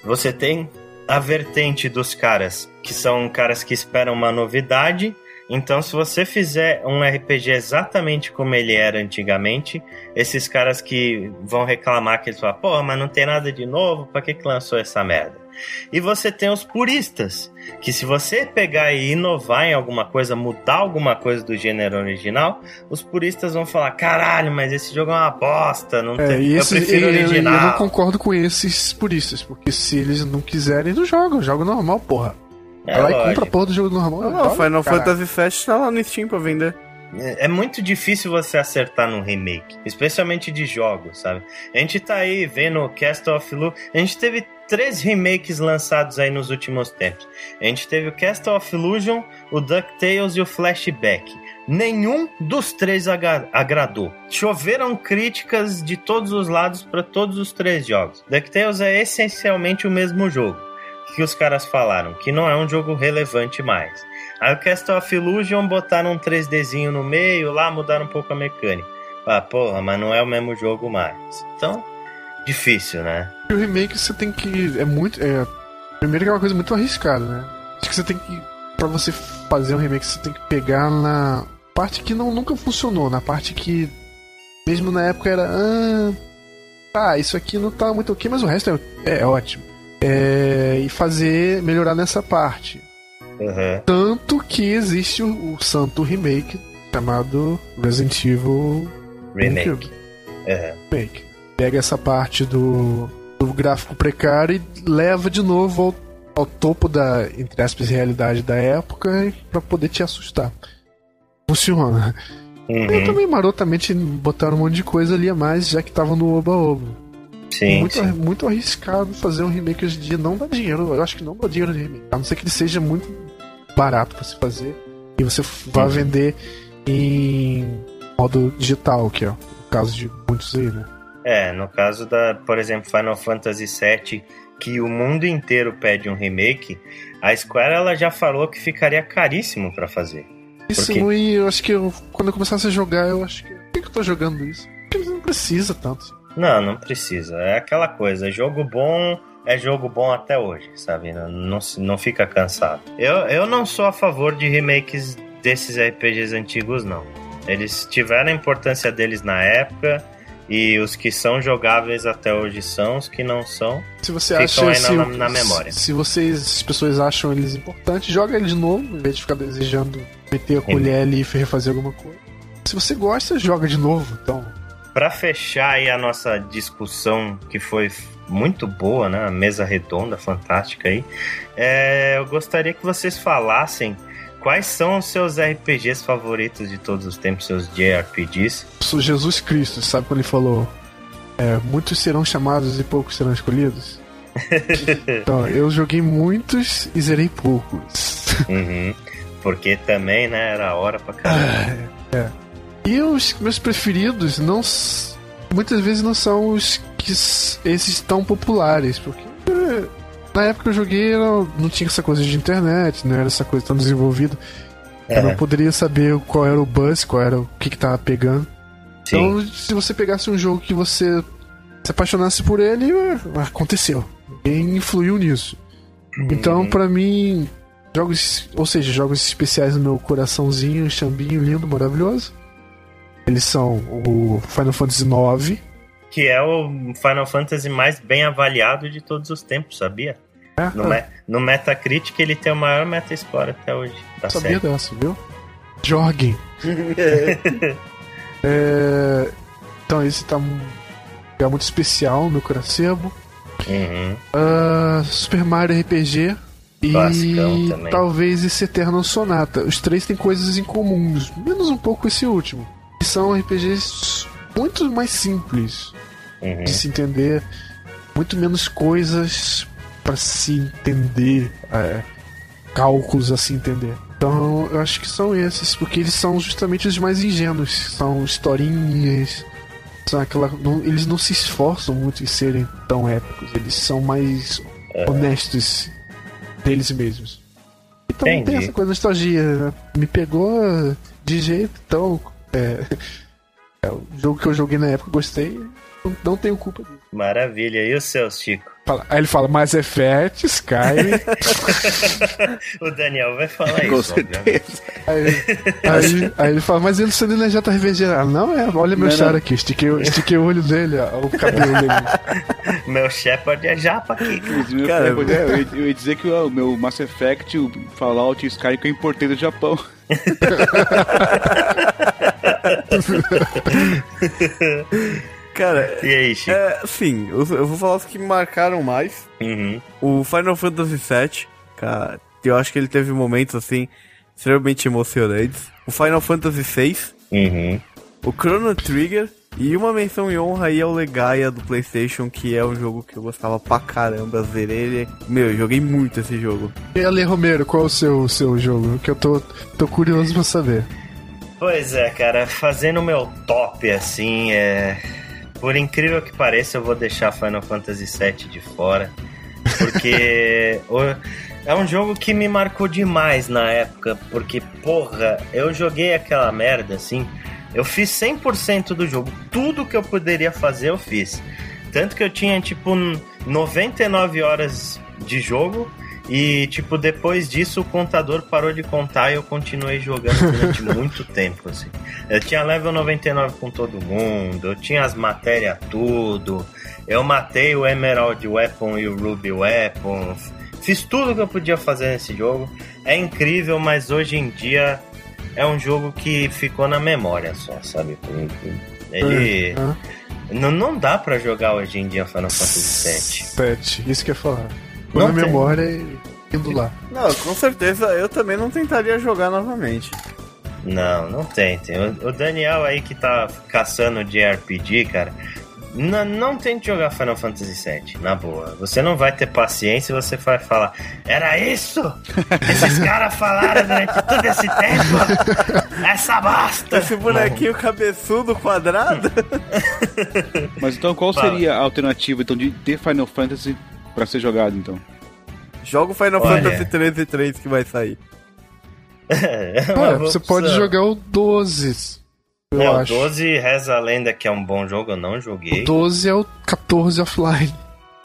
Você tem a vertente dos caras, que são caras que esperam uma novidade. Então, se você fizer um RPG exatamente como ele era antigamente, esses caras que vão reclamar que eles falam, pô, mas não tem nada de novo, pra que, que lançou essa merda? E você tem os puristas, que se você pegar e inovar em alguma coisa, mudar alguma coisa do gênero original, os puristas vão falar: caralho, mas esse jogo é uma bosta, não é, tem, esse, eu prefiro o original. Eu não concordo com esses puristas, porque se eles não quiserem, não jogam, jogam normal, porra. É Vai e compra a porra do jogo normal. Não, não Final Fantasy VII tá lá no Steam pra vender. É, é muito difícil você acertar num remake, especialmente de jogos, sabe? A gente tá aí vendo Castle of Lu, a gente teve três remakes lançados aí nos últimos tempos. A gente teve o Castle of Illusion, o DuckTales e o Flashback. Nenhum dos três agradou. Choveram críticas de todos os lados para todos os três jogos. DuckTales é essencialmente o mesmo jogo que os caras falaram, que não é um jogo relevante mais. Aí o Castle of Illusion botaram um 3Dzinho no meio, lá mudaram um pouco a mecânica. Ah, porra, mas não é o mesmo jogo mais. Então, difícil, né? O remake você tem que. É muito. É, primeiro que é uma coisa muito arriscada, né? Acho que você tem que. Pra você fazer um remake, você tem que pegar na parte que não, nunca funcionou, na parte que. Mesmo na época era. Ah, tá, isso aqui não tá muito ok, mas o resto é, é ótimo. É, e fazer. melhorar nessa parte. Uhum. Tanto que existe o, o, santo remake chamado Resident Evil Remake. Uhum. Remake pega essa parte do, do gráfico precário e leva de novo ao, ao topo da, entre aspas, realidade da época para poder te assustar. Funciona. Uhum. E também marotamente botaram um monte de coisa ali a mais, já que tava no Oba-Oba. Sim, muito, sim. muito arriscado fazer um remake hoje em dia. Não dá dinheiro. Eu acho que não dá dinheiro de remake. A não ser que ele seja muito barato para se fazer. E você vá uhum. vender em modo digital, que é o caso de muitos aí, né? É, no caso da, por exemplo, Final Fantasy VII, que o mundo inteiro pede um remake, a Square ela já falou que ficaria caríssimo para fazer. Isso, porque... e eu acho que eu, quando eu começasse a jogar, eu acho que. Por que, que eu tô jogando isso? Porque não precisa tanto. Não, não precisa. É aquela coisa, jogo bom é jogo bom até hoje, sabe? Não, não, não fica cansado. Eu, eu não sou a favor de remakes desses RPGs antigos, não. Eles tiveram a importância deles na época e os que são jogáveis até hoje são, os que não são. Se você acha aí se, na, na, memória. Se vocês, as pessoas acham eles importantes, joga ele de novo, em vez de ficar desejando meter a colher ali e refazer alguma coisa. Se você gosta, joga de novo, então. Para fechar aí a nossa discussão, que foi muito boa, né? A mesa redonda, fantástica aí. É, eu gostaria que vocês falassem Quais são os seus RPGs favoritos de todos os tempos, seus JRPGs? Jesus Cristo, sabe quando ele falou: é, Muitos serão chamados e poucos serão escolhidos? então, eu joguei muitos e zerei poucos. Uhum. Porque também, né, era hora pra caramba. Ah, é. E os meus preferidos não. Muitas vezes não são os que esses tão populares. Porque na época que eu joguei não tinha essa coisa de internet, não era essa coisa tão desenvolvida. É. Eu não poderia saber qual era o buzz, qual era o que, que tava pegando. Sim. Então, se você pegasse um jogo que você se apaixonasse por ele, aconteceu. Ninguém influiu nisso. Uhum. Então, para mim, jogos, ou seja, jogos especiais no meu coraçãozinho, chambinho lindo, maravilhoso. Eles são o Final Fantasy IX, que é o Final Fantasy mais bem avaliado de todos os tempos, sabia? É, no, é. no Metacritic ele tem o maior Metascore até hoje. Da sabia série. dessa, viu? Joguem. é, então esse tá é muito especial no coração. Uhum. Uh, Super Mario RPG e talvez esse Eternal Sonata. Os três têm coisas em comum, menos um pouco esse último. São RPGs muito mais simples uhum. de se entender, muito menos coisas para se entender, é, cálculos a se entender. Então eu acho que são esses, porque eles são justamente os mais ingênuos, são historinhas, são aquela, não, eles não se esforçam muito em serem tão épicos, eles são mais é. honestos deles mesmos. Então Entendi. tem essa coisa de nostalgia, né? me pegou de jeito, então é, é o jogo que eu joguei na época, gostei, não, tenho culpa disso. Maravilha. E o seu, Chico? Aí ele fala Mass Effect, Skyrim. o Daniel vai falar Com isso, certeza. Aí, aí, aí, ele fala, mas ele não não é JRPG. Ah, não é, olha meu char aqui, estiquei, estiquei o olho dele, ó, o cabelo dele. meu Shepard é japa aqui. Cara, eu, ia, eu ia dizer que o meu Mass Effect, o Fallout e Skyrim que eu importei do Japão. Cara, e aí, Chico? É, sim, eu, eu, vou falar os que me marcaram mais. Uhum. O Final Fantasy VII, cara, eu acho que ele teve momentos assim extremamente emocionantes. O Final Fantasy VI, uhum. o Chrono Trigger e uma menção em honra aí ao Legaia do PlayStation, que é um jogo que eu gostava pra caramba, zerei ele. Meu, eu joguei muito esse jogo. E Ale Romero, qual é o seu, seu jogo? Que eu tô, tô curioso pra saber. Pois é, cara, fazendo o meu top assim, é por incrível que pareça, eu vou deixar Final Fantasy VII de fora. Porque é um jogo que me marcou demais na época. Porque, porra, eu joguei aquela merda assim. Eu fiz 100% do jogo. Tudo que eu poderia fazer, eu fiz. Tanto que eu tinha, tipo, 99 horas de jogo e, tipo, depois disso o contador parou de contar e eu continuei jogando durante muito tempo, assim. Eu tinha level 99 com todo mundo, eu tinha as matérias tudo, eu matei o Emerald Weapon e o Ruby Weapon, fiz tudo que eu podia fazer nesse jogo. É incrível, mas hoje em dia é um jogo que ficou na memória só, sabe? Ele. Uhum. Não, não dá para jogar hoje em dia Final Fantasy VII. 7, isso que eu ia falar. Ficou na memória e indo lá. Não, com certeza eu também não tentaria jogar novamente. Não, não tentem. O, o Daniel aí que tá caçando de RPG, cara, não, não tente jogar Final Fantasy VII, na boa. Você não vai ter paciência e você vai falar: Era isso? Esses caras falaram durante todo esse tempo? Essa bosta! Esse bonequinho não. cabeçudo quadrado? Mas então qual seria a alternativa então, de ter Final Fantasy para ser jogado então? Joga o Final Olha. Fantasy 13 3 que vai sair. É, você pode jogar o 12. Eu é, acho. o 12 reza a lenda que é um bom jogo, eu não joguei. O 12 é o 14 offline.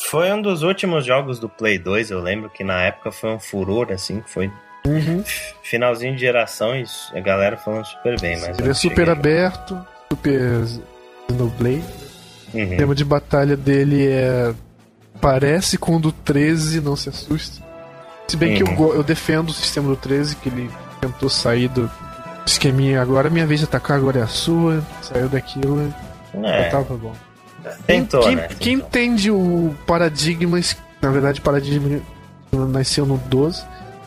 Foi um dos últimos jogos do Play 2, eu lembro que na época foi um furor, assim, foi uhum. finalzinho de geração e a galera falando super bem. Mas Ele é super aberto, super Xenoblade. Uhum. O tema de batalha dele é parece com o do 13, não se assuste. Se bem uhum. que eu, eu defendo o sistema do 13, que ele tentou sair do esqueminha agora, minha vez de atacar, agora é a sua, saiu daquilo. É. Tava bom. Tentou, quem, né? quem entende o paradigma, na verdade, o paradigma nasceu no 12,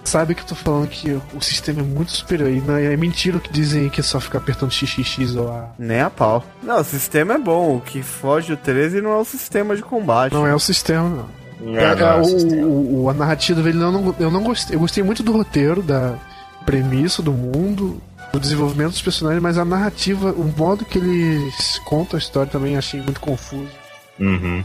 sabe que eu tô falando que o sistema é muito superior. E não, é mentira o que dizem que é só ficar apertando XXX ou A. Nem a pau. Não, o sistema é bom. O que foge do 13 não é o sistema de combate. Não é o sistema, não. Não, é, não, o, o, a narrativa dele eu não, eu não gostei. Eu gostei muito do roteiro, da premissa do mundo, do desenvolvimento dos personagens, mas a narrativa, o modo que eles contam a história também achei muito confuso. Uhum.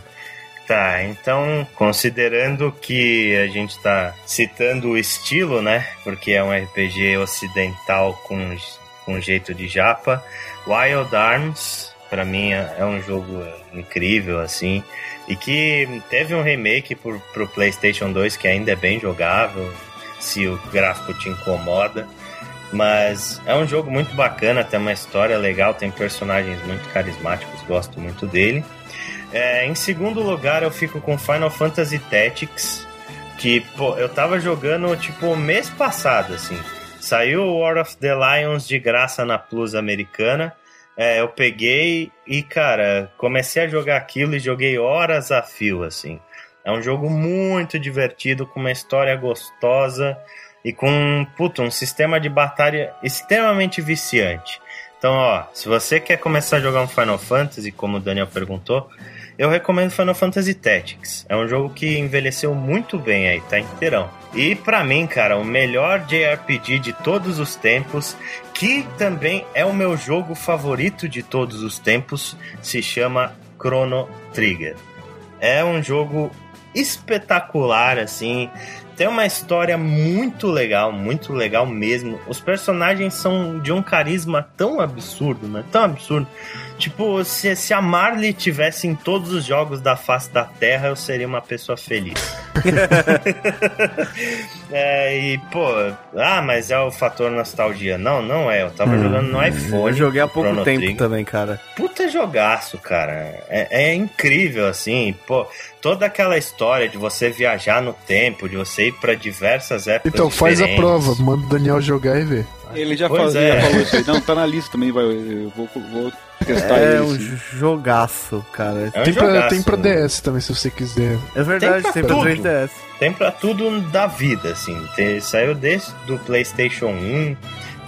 Tá, então, considerando que a gente tá citando o estilo, né? Porque é um RPG ocidental com, com jeito de japa, Wild Arms, para mim, é, é um jogo incrível, assim, e que teve um remake pro, pro PlayStation 2 que ainda é bem jogável, se o gráfico te incomoda. Mas é um jogo muito bacana, tem uma história legal, tem personagens muito carismáticos, gosto muito dele. É, em segundo lugar, eu fico com Final Fantasy Tactics, que pô, eu tava jogando tipo mês passado, assim. Saiu War of the Lions de graça na Plus americana. É, eu peguei e, cara, comecei a jogar aquilo e joguei horas a fio, assim. É um jogo muito divertido, com uma história gostosa e com puto, um sistema de batalha extremamente viciante. Então, ó, se você quer começar a jogar um Final Fantasy, como o Daniel perguntou, eu recomendo Final Fantasy Tactics. É um jogo que envelheceu muito bem aí, tá inteirão. E para mim, cara, o melhor JRPG de todos os tempos, que também é o meu jogo favorito de todos os tempos, se chama Chrono Trigger. É um jogo espetacular, assim. Tem uma história muito legal, muito legal mesmo. Os personagens são de um carisma tão absurdo, né? Tão absurdo. Tipo, se, se a Marley tivesse em todos os jogos da face da Terra, eu seria uma pessoa feliz. é, e, pô, ah, mas é o fator nostalgia. Não, não é. Eu tava hum, jogando no iPhone. Eu joguei há pouco Chrono tempo Trigger. também, cara. Puta jogaço, cara. É, é incrível, assim. Pô, toda aquela história de você viajar no tempo, de você ir para diversas épocas. Então faz diferentes. a prova, manda o Daniel jogar e ver. Ele já, faz, é. já falou isso aí. Não, tá na lista também, vai. Eu vou, vou É um jogaço, cara. É um tem, jogaço, pra, tem pra DS também, se você quiser. É verdade, tem pra, tem pra 3DS. Tem pra tudo da vida, assim. Tem, saiu desde do PlayStation 1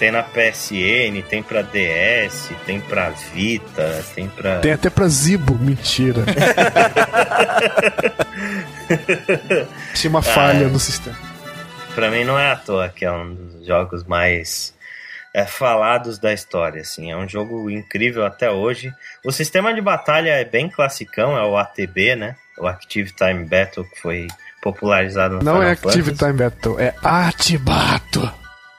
tem na PSN, tem pra DS, tem pra Vita, tem pra. Tem até pra Zibo, mentira. Tinha uma falha ah, no sistema. Pra mim não é à toa que é um dos jogos mais é, falados da história, assim. É um jogo incrível até hoje. O sistema de batalha é bem classicão, é o ATB, né? O Active Time Battle, que foi popularizado no Não Final é Active Fantasy. Time Battle, é Atibato.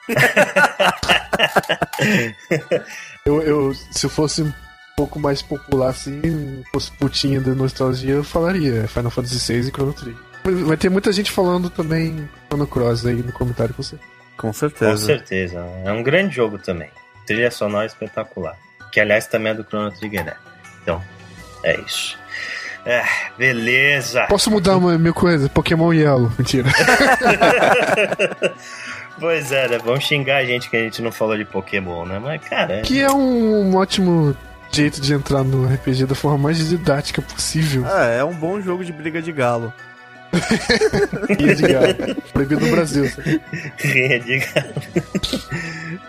eu, eu, se eu fosse um pouco mais popular assim, fosse putinha da nostalgia, eu falaria Final Fantasy VI e Chrono Trigger. Vai ter muita gente falando também Chrono Cross aí no comentário com você. Com certeza. Com certeza. É um grande jogo também. Trilha sonora espetacular. Que aliás também é do Chrono Trigger, né? Então, é isso. É, beleza. Posso mudar uma minha coisa? Pokémon Yellow. Mentira. Pois é, né? Vamos xingar a gente que a gente não falou de Pokémon, né? Mas, cara. Que é um, um ótimo jeito de entrar no RPG da forma mais didática possível. Ah, é um bom jogo de briga de galo. Rinha de galo. Proibido no Brasil. Rinha de galo.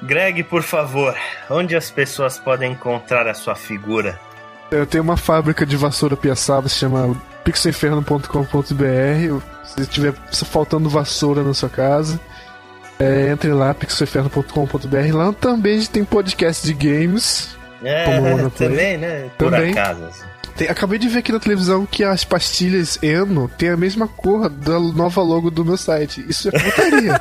Greg, por favor, onde as pessoas podem encontrar a sua figura? Eu tenho uma fábrica de vassoura piaçaba, se chama pixelinferno.com.br. Se tiver faltando vassoura na sua casa, é, entre lá, pixelferno.com.br. Lá também a gente tem podcast de games. É, também, né? Por também. acaso. Tem, acabei de ver aqui na televisão que as pastilhas Eno têm a mesma cor da nova logo do meu site. Isso é putaria.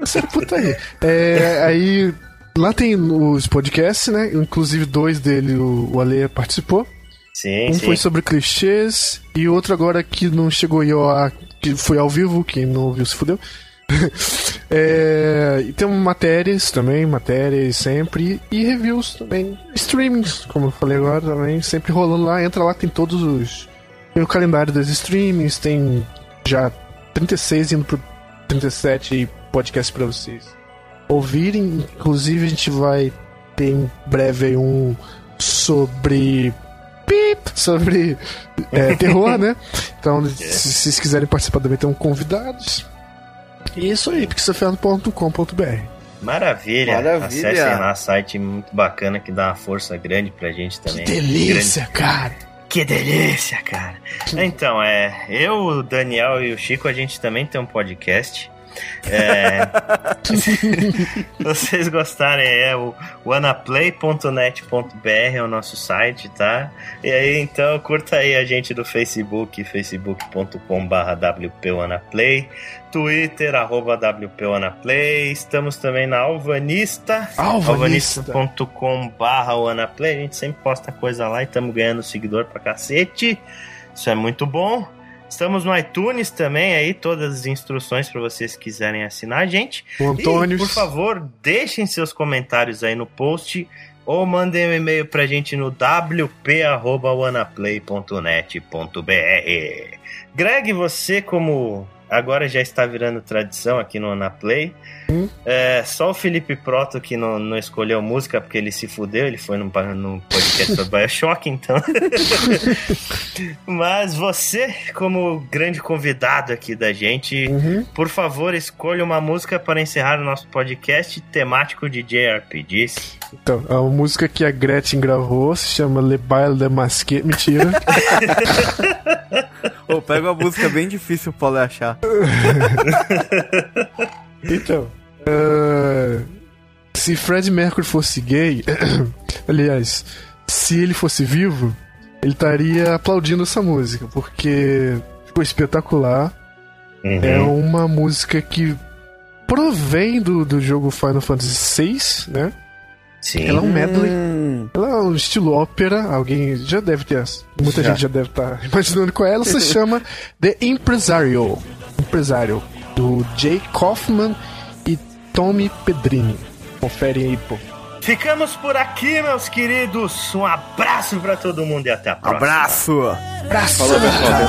Isso é putaria. É, aí, lá tem os podcasts, né? Inclusive dois dele o, o Ale participou. Sim, um sim. foi sobre clichês e outro agora que não chegou a que foi ao vivo, quem não ouviu se fudeu. é, e tem matérias também, matérias sempre, e reviews também, streamings, como eu falei agora também, sempre rolando lá, entra lá, tem todos os. Tem o calendário das streamings, tem já 36 indo pro 37 podcasts para vocês ouvirem. Inclusive a gente vai ter em breve um sobre pip sobre é, terror, né? Então, se, se vocês quiserem participar também, tem convidados. E é isso aí, pixelferno.com.br. Maravilha. Maravilha. Acessem lá, site muito bacana que dá uma força grande pra gente também. Que delícia, grande, cara. Que delícia, cara. Então, é, eu, o Daniel e o Chico, a gente também tem um podcast. É, se vocês gostarem, é o wanaplay.net.br é o nosso site, tá? E aí, então, curta aí a gente do Facebook, facebook.com.br wpwanaplay, Twitter, arroba wpwanaplay, estamos também na Alvanista, alvanista.com.br wanaplay, a gente sempre posta coisa lá e estamos ganhando seguidor pra cacete, isso é muito bom. Estamos no iTunes também, aí todas as instruções para vocês quiserem assinar a gente. Antônio. Por favor, deixem seus comentários aí no post ou mandem um e-mail pra gente no wp@wanaplay.net.br. Greg, você como agora já está virando tradição aqui no Anaplay. Hum? É, só o Felipe Proto que não, não escolheu música porque ele se fudeu, ele foi no, no podcast do Bioshock, então. Mas você, como grande convidado aqui da gente, uhum. por favor, escolha uma música para encerrar o nosso podcast temático de JRPGs. Então, a música que a Gretchen gravou se chama Le Baile de Masque. Mentira. Pô, pega uma música bem difícil pra Paulo achar. então, uh, se Fred Mercury fosse gay, aliás, se ele fosse vivo, ele estaria aplaudindo essa música, porque ficou espetacular. Uhum. É uma música que provém do, do jogo Final Fantasy VI, né? Sim. Ela é um medley. Hum. Ela é um estilo ópera. Alguém já deve ter. Muita já. gente já deve estar imaginando qual é. Ela se chama The Impresario. Empresário. Do Jay Kaufman e Tommy Pedrini. Confere aí, pô. Ficamos por aqui, meus queridos. Um abraço para todo mundo e até a próxima. Abraço. Abraço. Falou, pessoal.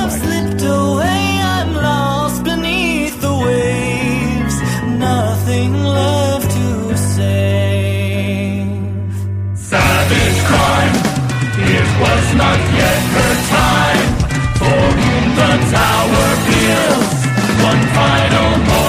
Nothing left to say. savage crime. It was not yet her time, for whom the tower peals one final